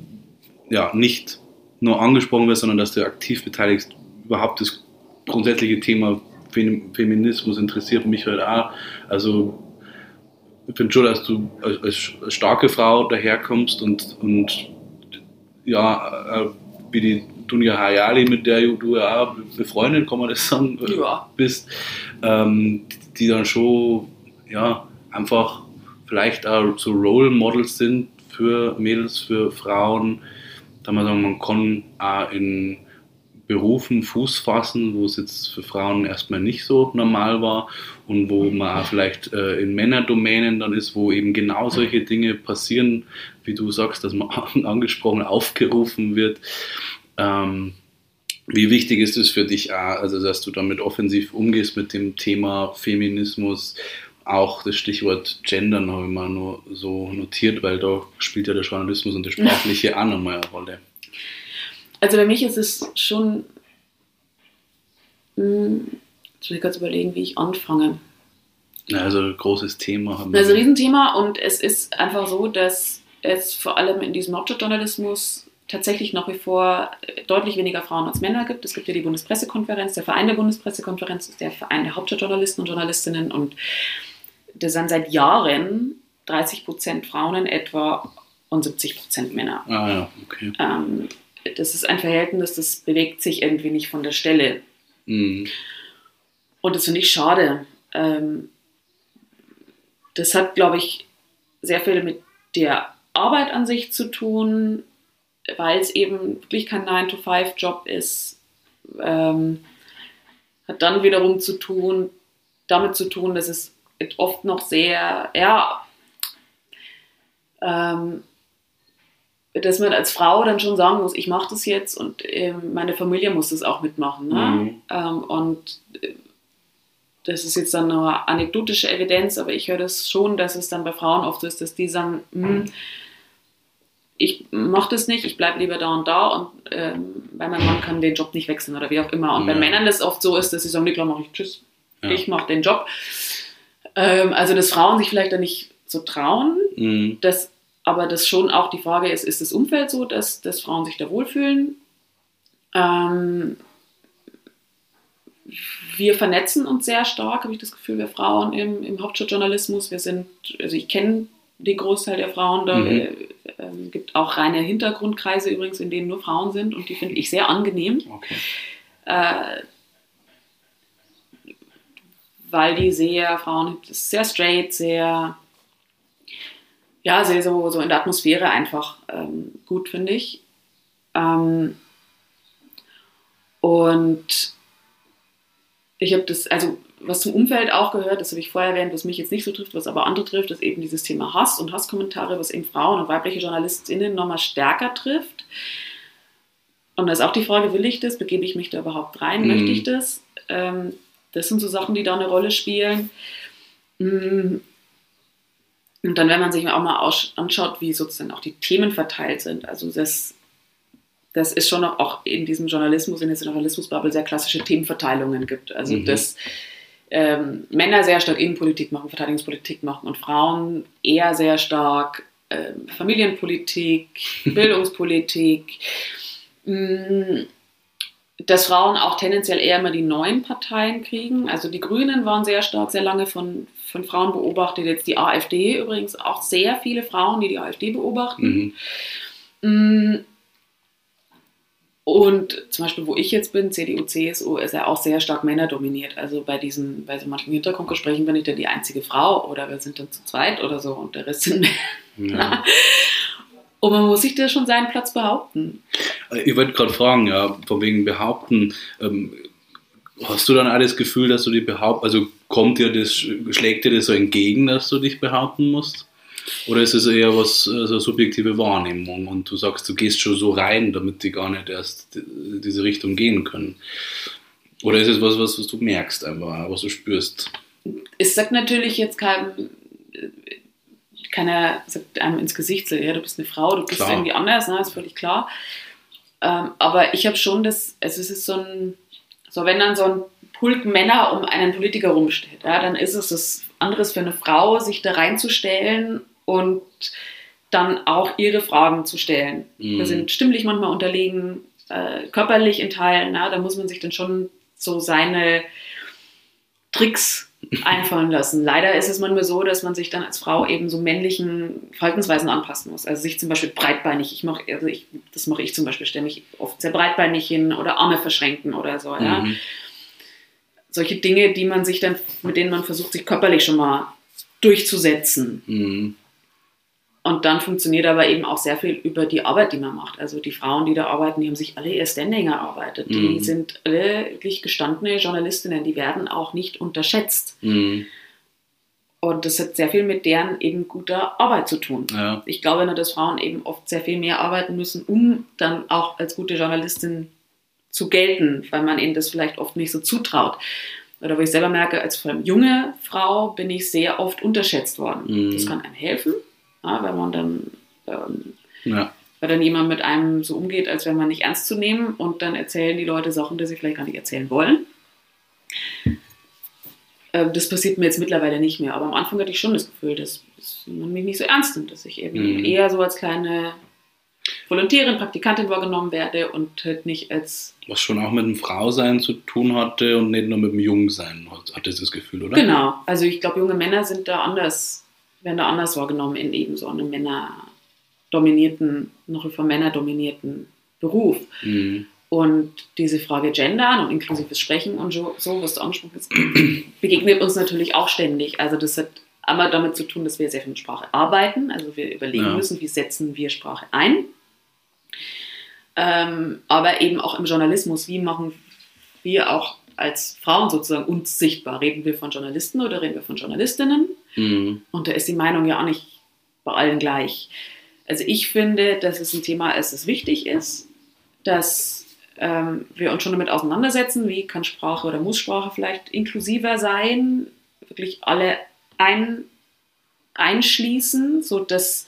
ja nicht nur angesprochen wirst, sondern dass du aktiv beteiligst. Überhaupt das grundsätzliche Thema Feminismus interessiert mich halt auch. Also ich finde schon, dass du als, als, starke Frau daherkommst und, und ja, äh, wie die Dunja Hayali, mit der du ja auch befreundet, kann man das sagen, ja. bist, ähm, die dann schon ja, einfach vielleicht auch so Role Models sind für Mädels, für Frauen. Da man sagen, man kann auch in Berufen Fuß fassen, wo es jetzt für Frauen erstmal nicht so normal war und wo man auch vielleicht äh, in Männerdomänen dann ist, wo eben genau solche Dinge passieren, wie du sagst, dass man angesprochen aufgerufen wird. Ähm, wie wichtig ist es für dich, also dass du damit offensiv umgehst mit dem Thema Feminismus? Auch das Stichwort Gendern habe ich mal nur so notiert, weil da spielt ja der Journalismus und das Sprachliche auch nochmal eine Rolle. Also bei mich ist es schon, hm, jetzt muss ich kurz überlegen, wie ich anfange. Also ein großes Thema. Haben wir. Also ein Riesenthema und es ist einfach so, dass es vor allem in diesem Hauptstadtjournalismus tatsächlich nach wie vor deutlich weniger Frauen als Männer gibt. Es gibt ja die Bundespressekonferenz, der Verein der Bundespressekonferenz ist der Verein der Hauptstadtjournalisten und Journalistinnen und das sind seit Jahren 30 Prozent Frauen in etwa und 70 Prozent Männer. Ah ja, okay. Ähm, das ist ein Verhältnis, das bewegt sich irgendwie nicht von der Stelle. Mhm. Und das finde ich schade. Ähm, das hat, glaube ich, sehr viel mit der Arbeit an sich zu tun, weil es eben wirklich kein 9-to-5-Job ist, ähm, hat dann wiederum zu tun, damit zu tun, dass es oft noch sehr, ja, ähm, dass man als Frau dann schon sagen muss, ich mache das jetzt und ähm, meine Familie muss das auch mitmachen. Ne? Mhm. Ähm, und äh, das ist jetzt dann nur anekdotische Evidenz, aber ich höre das schon, dass es dann bei Frauen oft so ist, dass die sagen, mh, hm, ich mache das nicht, ich bleibe lieber da und da und ähm, weil mein Mann kann den Job nicht wechseln oder wie auch immer. Und ja. bei Männern das oft so ist, dass sie sagen, klar mache ich Tschüss, ja. ich mache den Job. Ähm, also dass Frauen sich vielleicht da nicht so trauen, mhm. dass, aber das schon auch die Frage ist, ist das Umfeld so, dass, dass Frauen sich da wohlfühlen? Ähm, wir vernetzen uns sehr stark, habe ich das Gefühl, wir Frauen im, im Hauptstadtjournalismus. Wir sind, also ich kenne den Großteil der Frauen da. Mhm. Ähm, gibt auch reine Hintergrundkreise übrigens, in denen nur Frauen sind und die finde ich sehr angenehm. Okay. Äh, weil die sehr, Frauen, sehr straight, sehr, ja, sehr so, so in der Atmosphäre einfach ähm, gut, finde ich. Ähm, und ich habe das, also was zum Umfeld auch gehört, das habe ich vorher erwähnt, was mich jetzt nicht so trifft, was aber andere trifft, ist eben dieses Thema Hass und Hasskommentare, was eben Frauen und weibliche JournalistInnen nochmal stärker trifft. Und da ist auch die Frage, will ich das? Begebe ich mich da überhaupt rein? Mhm. Möchte ich das? Ähm, das sind so Sachen, die da eine Rolle spielen. Mm. Und dann, wenn man sich auch mal anschaut, wie sozusagen auch die Themen verteilt sind, also das, das ist schon auch in diesem Journalismus, in dieser Journalismusbubble sehr klassische Themenverteilungen gibt. Also mhm. das ähm, Männer sehr stark Innenpolitik machen, Verteidigungspolitik machen und Frauen eher sehr stark ähm, Familienpolitik, Bildungspolitik. Mm, dass Frauen auch tendenziell eher immer die neuen Parteien kriegen. Also die Grünen waren sehr stark, sehr lange von, von Frauen beobachtet. Jetzt die AfD übrigens auch sehr viele Frauen, die die AfD beobachten. Mhm. Mm, und zum Beispiel, wo ich jetzt bin, CDU, CSU, ist ja auch sehr stark männerdominiert. Also bei diesen, bei so manchen Hintergrundgesprächen bin ich dann die einzige Frau oder wir sind dann zu zweit oder so und der Rest sind Männer. Ja. Und man muss sich da schon seinen Platz behaupten. Ich wollte gerade fragen, ja, von wegen behaupten, ähm, hast du dann auch das Gefühl, dass du dich behaupten, also kommt dir das, schlägt dir das so entgegen, dass du dich behaupten musst? Oder ist es eher was, also subjektive Wahrnehmung und du sagst, du gehst schon so rein, damit die gar nicht erst diese Richtung gehen können? Oder ist es was, was, was du merkst einfach, was du spürst? Es sagt natürlich jetzt kein, keiner sagt einem ins Gesicht so, ja, du bist eine Frau, du bist klar. irgendwie anders, ne, ist völlig klar. Ähm, aber ich habe schon das, also es ist so ein, so wenn dann so ein Pulk Männer um einen Politiker rumsteht, ja, dann ist es das anderes für eine Frau, sich da reinzustellen und dann auch ihre Fragen zu stellen. Mhm. Wir sind stimmlich manchmal unterlegen, äh, körperlich in Teilen, na, da muss man sich dann schon so seine Tricks einfallen lassen. Leider ist es manchmal so, dass man sich dann als Frau eben so männlichen Verhaltensweisen anpassen muss. Also sich zum Beispiel breitbeinig, ich mache, also ich, das mache ich zum Beispiel, stelle mich oft sehr breitbeinig hin oder Arme verschränken oder so. Mhm. Ja. Solche Dinge, die man sich dann, mit denen man versucht, sich körperlich schon mal durchzusetzen. Mhm. Und dann funktioniert aber eben auch sehr viel über die Arbeit, die man macht. Also die Frauen, die da arbeiten, die haben sich alle ihr Standing erarbeitet. Mhm. Die sind alle wirklich gestandene Journalistinnen, die werden auch nicht unterschätzt. Mhm. Und das hat sehr viel mit deren eben guter Arbeit zu tun. Ja. Ich glaube nur, dass Frauen eben oft sehr viel mehr arbeiten müssen, um dann auch als gute Journalistin zu gelten, weil man ihnen das vielleicht oft nicht so zutraut. Oder wo ich selber merke, als junge Frau bin ich sehr oft unterschätzt worden. Mhm. Das kann einem helfen ja, wenn man dann, ähm, ja. weil dann jemand mit einem so umgeht, als wäre man nicht ernst zu nehmen und dann erzählen die Leute Sachen, die sie vielleicht gar nicht erzählen wollen. Ähm, das passiert mir jetzt mittlerweile nicht mehr, aber am Anfang hatte ich schon das Gefühl, dass, dass man mich nicht so ernst nimmt, dass ich eben mhm. eher so als kleine Volontärin, Praktikantin wahrgenommen werde und halt nicht als. Was schon auch mit dem Frausein zu tun hatte und nicht nur mit dem Jungsein, hatte das Gefühl, oder? Genau. Also ich glaube, junge Männer sind da anders werden da anders wahrgenommen in eben so einem männerdominierten, noch von Männer dominierten Beruf. Mhm. Und diese Frage Gendern und inklusives Sprechen und so, so was du angesprochen hast, begegnet uns natürlich auch ständig. Also das hat einmal damit zu tun, dass wir sehr viel mit Sprache arbeiten. Also wir überlegen ja. müssen, wie setzen wir Sprache ein. Ähm, aber eben auch im Journalismus, wie machen wir auch als Frauen sozusagen uns sichtbar? Reden wir von Journalisten oder reden wir von Journalistinnen? Mhm. Und da ist die Meinung ja auch nicht bei allen gleich. Also ich finde, dass es ein Thema ist, das wichtig ist, dass ähm, wir uns schon damit auseinandersetzen, wie kann Sprache oder muss Sprache vielleicht inklusiver sein, wirklich alle ein, einschließen, sodass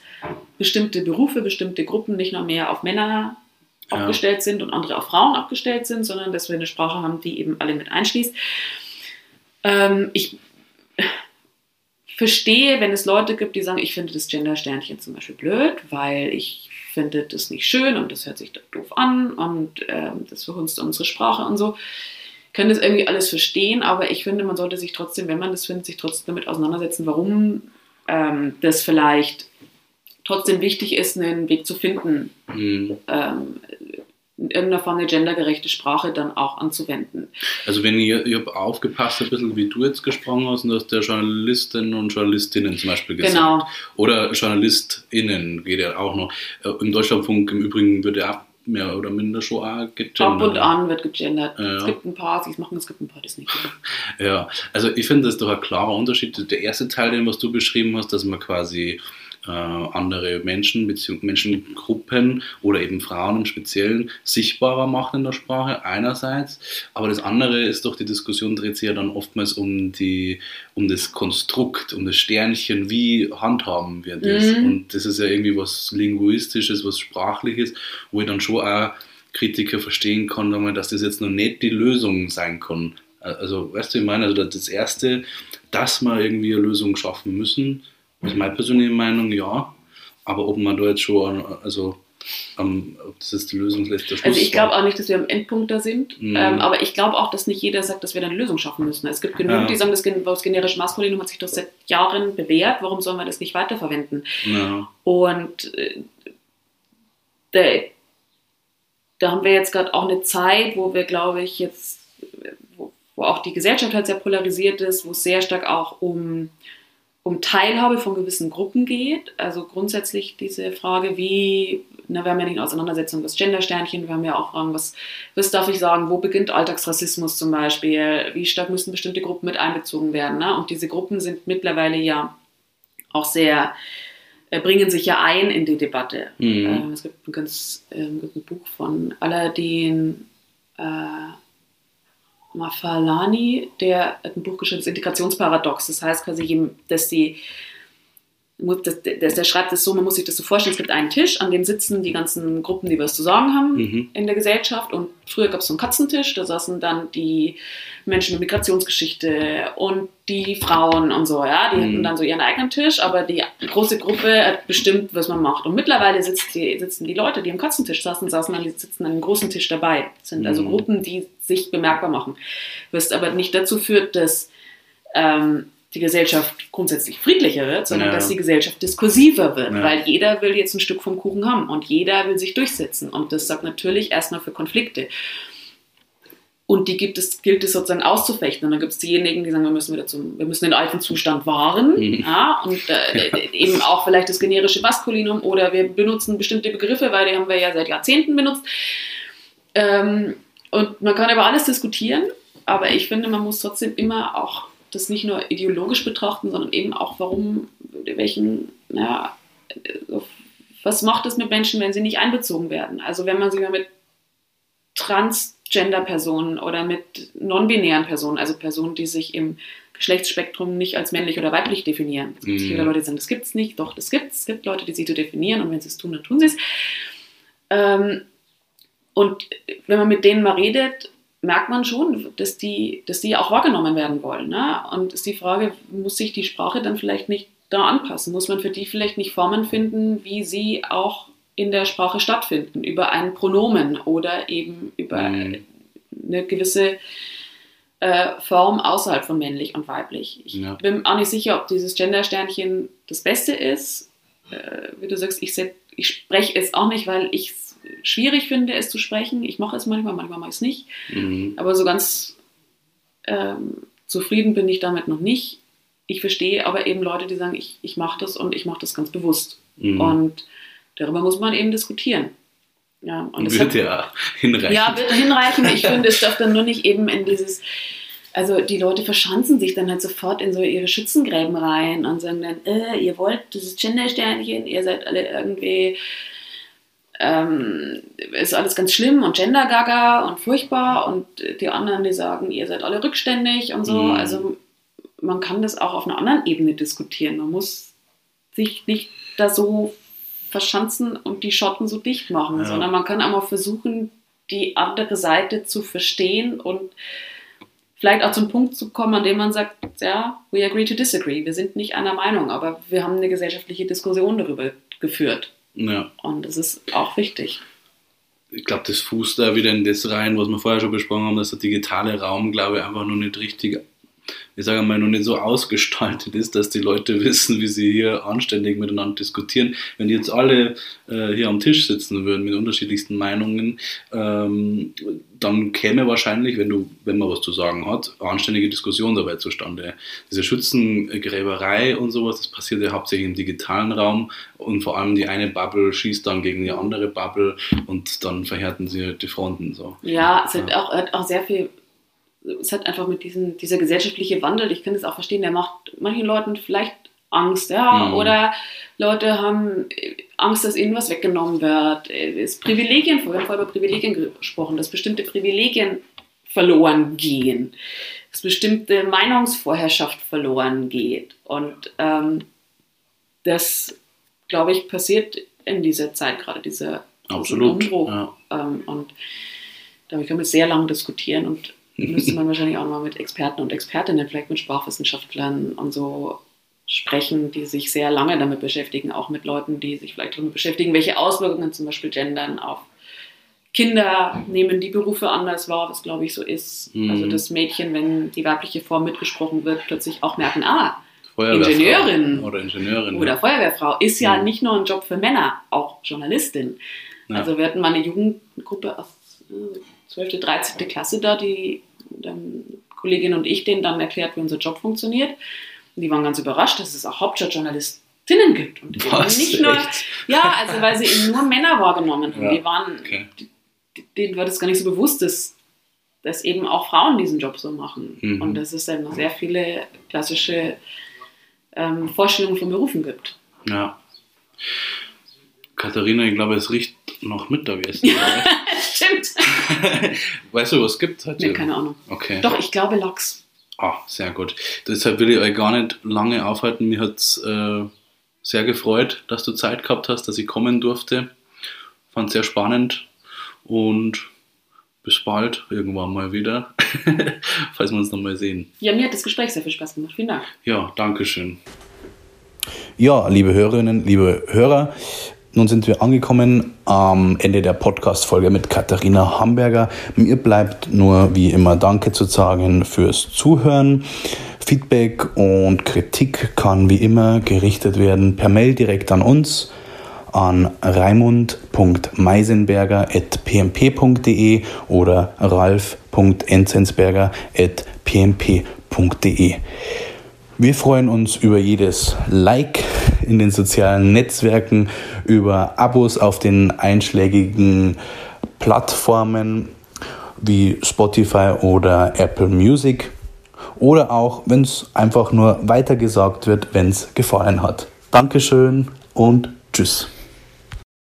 bestimmte Berufe, bestimmte Gruppen nicht noch mehr auf Männer ja. abgestellt sind und andere auf Frauen abgestellt sind, sondern dass wir eine Sprache haben, die eben alle mit einschließt. Ähm, ich verstehe, wenn es Leute gibt, die sagen, ich finde das Gender-Sternchen zum Beispiel blöd, weil ich finde das nicht schön und das hört sich doof an und ähm, das verhunzt unsere Sprache und so. Ich kann das irgendwie alles verstehen, aber ich finde, man sollte sich trotzdem, wenn man das findet, sich trotzdem damit auseinandersetzen, warum ähm, das vielleicht trotzdem wichtig ist, einen Weg zu finden, mhm. ähm, in irgendeiner Form eine gendergerechte Sprache dann auch anzuwenden. Also wenn ihr, ich habe aufgepasst ein bisschen, wie du jetzt gesprochen hast, und hast der Journalistinnen und Journalistinnen zum Beispiel gesagt. Genau. Oder JournalistInnen geht ja auch noch. Äh, Im Deutschlandfunk im Übrigen wird ja mehr oder minder schon auch gegendert. Ab und an wird gegendert. Ja. Es gibt ein paar, die es machen, es gibt ein paar, die es nicht machen. Ja, also ich finde das ist doch ein klarer Unterschied. Der erste Teil, den was du beschrieben hast, dass man quasi äh, andere Menschen bzw. Menschengruppen oder eben Frauen im Speziellen sichtbarer macht in der Sprache einerseits, aber das andere ist doch die Diskussion dreht sich ja dann oftmals um die um das Konstrukt, um das Sternchen, wie handhaben wir das mhm. und das ist ja irgendwie was linguistisches, was sprachliches, wo ich dann schon auch Kritiker verstehen kann, dass das jetzt noch nicht die Lösung sein kann Also, weißt du, ich meine, also das Erste, dass wir irgendwie eine Lösung schaffen müssen, ist meine persönliche Meinung, ja. Aber ob man da jetzt schon, also um, ob das jetzt die Lösung lässt, der Schluss Also ich glaube auch nicht, dass wir am Endpunkt da sind, Mhm. ähm, aber ich glaube auch, dass nicht jeder sagt, dass wir da eine Lösung schaffen müssen. Es gibt genug, Ja. die sagen, das, das generische Maskulinum hat sich doch seit Jahren bewährt, warum sollen wir das nicht weiterverwenden? Ja. Und äh, da, da haben wir jetzt gerade auch eine Zeit, wo wir, glaube ich, jetzt, wo, wo auch die Gesellschaft halt sehr polarisiert ist, wo es sehr stark auch um, um Teilhabe von gewissen Gruppen geht. Also grundsätzlich diese Frage, wie, na, wir haben ja nicht eine Auseinandersetzung, das Gendersternchen, wir haben ja auch Fragen, was, was darf ich sagen, wo beginnt Alltagsrassismus zum Beispiel, wie stark müssen bestimmte Gruppen mit einbezogen werden. Ne? Und diese Gruppen sind mittlerweile ja auch sehr äh, bringen sich ja ein in die Debatte. Mhm. Ähm, es gibt ein ganz gibt ein Buch von Aladdin äh, Mafalani, der hat ein Buch geschrieben, das Integrationsparadox. Das heißt quasi, dass die das, das, der schreibt es so, man muss sich das so vorstellen, es gibt einen Tisch, an dem sitzen die ganzen Gruppen, die was zu sagen haben Mhm. in der Gesellschaft. Und früher gab es so einen Katzentisch, da saßen dann die Menschen mit Migrationsgeschichte und die Frauen und so, ja. Die Mhm. hatten dann so ihren eigenen Tisch, aber die große Gruppe hat bestimmt, was man macht. Und mittlerweile die, sitzen die Leute, die am Katzentisch saßen, saßen dann, die sitzen an einem großen Tisch dabei. Das sind also Mhm. Gruppen, die sich bemerkbar machen. Was aber nicht dazu führt, dass ähm, die Gesellschaft grundsätzlich friedlicher wird, sondern Ja. dass die Gesellschaft diskursiver wird, Ja. weil jeder will jetzt ein Stück vom Kuchen haben und jeder will sich durchsetzen. Und das sorgt natürlich erstmal für Konflikte. Und die gibt es, gilt es sozusagen auszufechten. Und dann gibt es diejenigen, die sagen, wir müssen wieder zum, wir müssen den alten Zustand wahren. Mhm. Ja, und äh, eben auch vielleicht das generische Maskulinum oder wir benutzen bestimmte Begriffe, weil die haben wir ja seit Jahrzehnten benutzt. Ähm, und man kann über alles diskutieren, aber ich finde, man muss trotzdem immer auch das nicht nur ideologisch betrachten, sondern eben auch, warum, welchen, naja, was macht es mit Menschen, wenn sie nicht einbezogen werden? Also wenn man sich mal mit Transgender-Personen oder mit non-binären Personen, also Personen, die sich im Geschlechtsspektrum nicht als männlich oder weiblich definieren. Es gibt Mhm. viele Leute, die sagen, das gibt es nicht. Doch, das gibt es. Es gibt Leute, die sich so definieren und wenn sie es tun, dann tun sie es. Ähm, und wenn man mit denen mal redet, merkt man schon, dass die, dass die auch wahrgenommen werden wollen. Ne? Und ist die Frage, muss sich die Sprache dann vielleicht nicht da anpassen? Muss man für die vielleicht nicht Formen finden, wie sie auch in der Sprache stattfinden, über ein Pronomen oder eben über Mhm. eine gewisse äh, Form außerhalb von männlich und weiblich. Ich Ja. bin auch nicht sicher, ob dieses Gender-Sternchen das Beste ist. Äh, wie du sagst, ich, ich spreche es auch nicht, weil ich es schwierig finde, es zu sprechen. Ich mache es manchmal, manchmal mache ich es nicht. Mhm. Aber so ganz ähm, zufrieden bin ich damit noch nicht. Ich verstehe aber eben Leute, die sagen, ich, ich mache das und ich mache das ganz bewusst. Mhm. Und darüber muss man eben diskutieren. Ja, und das Wird ja hinreichen. ja, wird hinreichen. Ich finde, es darf dann nur nicht eben in dieses, also die Leute verschanzen sich dann halt sofort in so ihre Schützengräben rein und sagen dann, äh, ihr wollt dieses Gender-Sternchen, ihr seid alle irgendwie, ähm, ist alles ganz schlimm und Gender-Gaga und furchtbar und die anderen, die sagen, ihr seid alle rückständig und so. Mhm. Also man kann das auch auf einer anderen Ebene diskutieren. Man muss sich nicht da so verschanzen und die Schotten so dicht machen, Ja. sondern man kann auch mal versuchen, die andere Seite zu verstehen und vielleicht auch zum Punkt zu kommen, an dem man sagt, ja, we agree to disagree. Wir sind nicht einer Meinung, aber wir haben eine gesellschaftliche Diskussion darüber geführt. Ja. Und das ist auch wichtig. ich glaube, das fußt da wieder in das rein, was wir vorher schon besprochen haben, dass der digitale Raum, glaube ich, einfach noch nicht richtig, ich sage mal, noch nicht so ausgestaltet ist, dass die Leute wissen, wie sie hier anständig miteinander diskutieren. Wenn die jetzt alle äh, hier am Tisch sitzen würden mit unterschiedlichsten Meinungen, ähm, dann käme wahrscheinlich, wenn du, wenn man was zu sagen hat, anständige Diskussion dabei zustande. Diese Schützengräberei und sowas, das passiert ja hauptsächlich im digitalen Raum und vor allem die eine Bubble schießt dann gegen die andere Bubble und dann verhärten sie die Fronten so. Ja, es hat auch, hat auch sehr viel, es hat einfach mit diesem, dieser gesellschaftliche Wandel, ich kann das auch verstehen, der macht manchen Leuten vielleicht Angst, ja, Mhm. oder Leute haben Angst, dass ihnen was weggenommen wird. Es Privilegien, wir haben vorher über Privilegien gesprochen, dass bestimmte Privilegien verloren gehen, dass bestimmte Meinungsvorherrschaft verloren geht. Und ähm, das, glaube ich, passiert in dieser Zeit gerade, dieser Absolut. Umbruch. Ja. Ähm, und darüber können wir sehr lange diskutieren und müsste man wahrscheinlich auch mal mit Experten und Expertinnen, vielleicht mit Sprachwissenschaftlern und so sprechen, die sich sehr lange damit beschäftigen, auch mit Leuten, die sich vielleicht damit beschäftigen, welche Auswirkungen zum Beispiel Gendern auf Kinder nehmen die Berufe anders wahr, was glaube ich so ist. Mhm. Also das Mädchen, wenn die weibliche Form mitgesprochen wird, plötzlich auch merken, ah, Ingenieurin. Oder Ingenieurin. oder ja. Feuerwehrfrau ist ja Mhm. nicht nur ein Job für Männer, auch Journalistin. Ja. Also wir hatten mal eine Jugendgruppe aus äh, 12., 13. Klasse da, die Kollegin und ich denen dann erklärt, wie unser Job funktioniert. Und die waren ganz überrascht, dass es auch Hauptstadtjournalistinnen gibt. Und Was? nicht nur, Echt? ja, also weil sie eben nur Männer wahrgenommen haben. Ja, Die waren, okay. denen war das gar nicht so bewusst, dass, dass eben auch Frauen diesen Job so machen. Mhm. Und dass es dann noch sehr viele klassische ähm, Vorstellungen von Berufen gibt. Ja. Katharina, ich glaube, es riecht nach Mittagessen. Stimmt. weißt du, was es gibt heute? Nee, keine Ahnung. Okay. Doch, ich glaube Lachs. Ah, sehr gut. Deshalb will ich euch gar nicht lange aufhalten. Mir hat es äh, sehr gefreut, dass du Zeit gehabt hast, dass ich kommen durfte. Fand sehr spannend und bis bald irgendwann mal wieder, falls wir uns nochmal sehen. Ja, mir hat das Gespräch sehr viel Spaß gemacht. Vielen Dank. Ja, Dankeschön. Ja, liebe Hörerinnen, liebe Hörer, nun sind wir angekommen am Ende der Podcast-Folge mit Katharina Hamburger. Mir bleibt nur wie immer Danke zu sagen fürs Zuhören. Feedback und Kritik kann wie immer gerichtet werden per Mail direkt an uns an raimund.meisenberger.pmp.de oder ralf.enzensberger.pmp.de. Wir freuen uns über jedes Like in den sozialen Netzwerken, über Abos auf den einschlägigen Plattformen wie Spotify oder Apple Music oder auch, wenn es einfach nur weitergesagt wird, wenn es gefallen hat. Dankeschön und tschüss.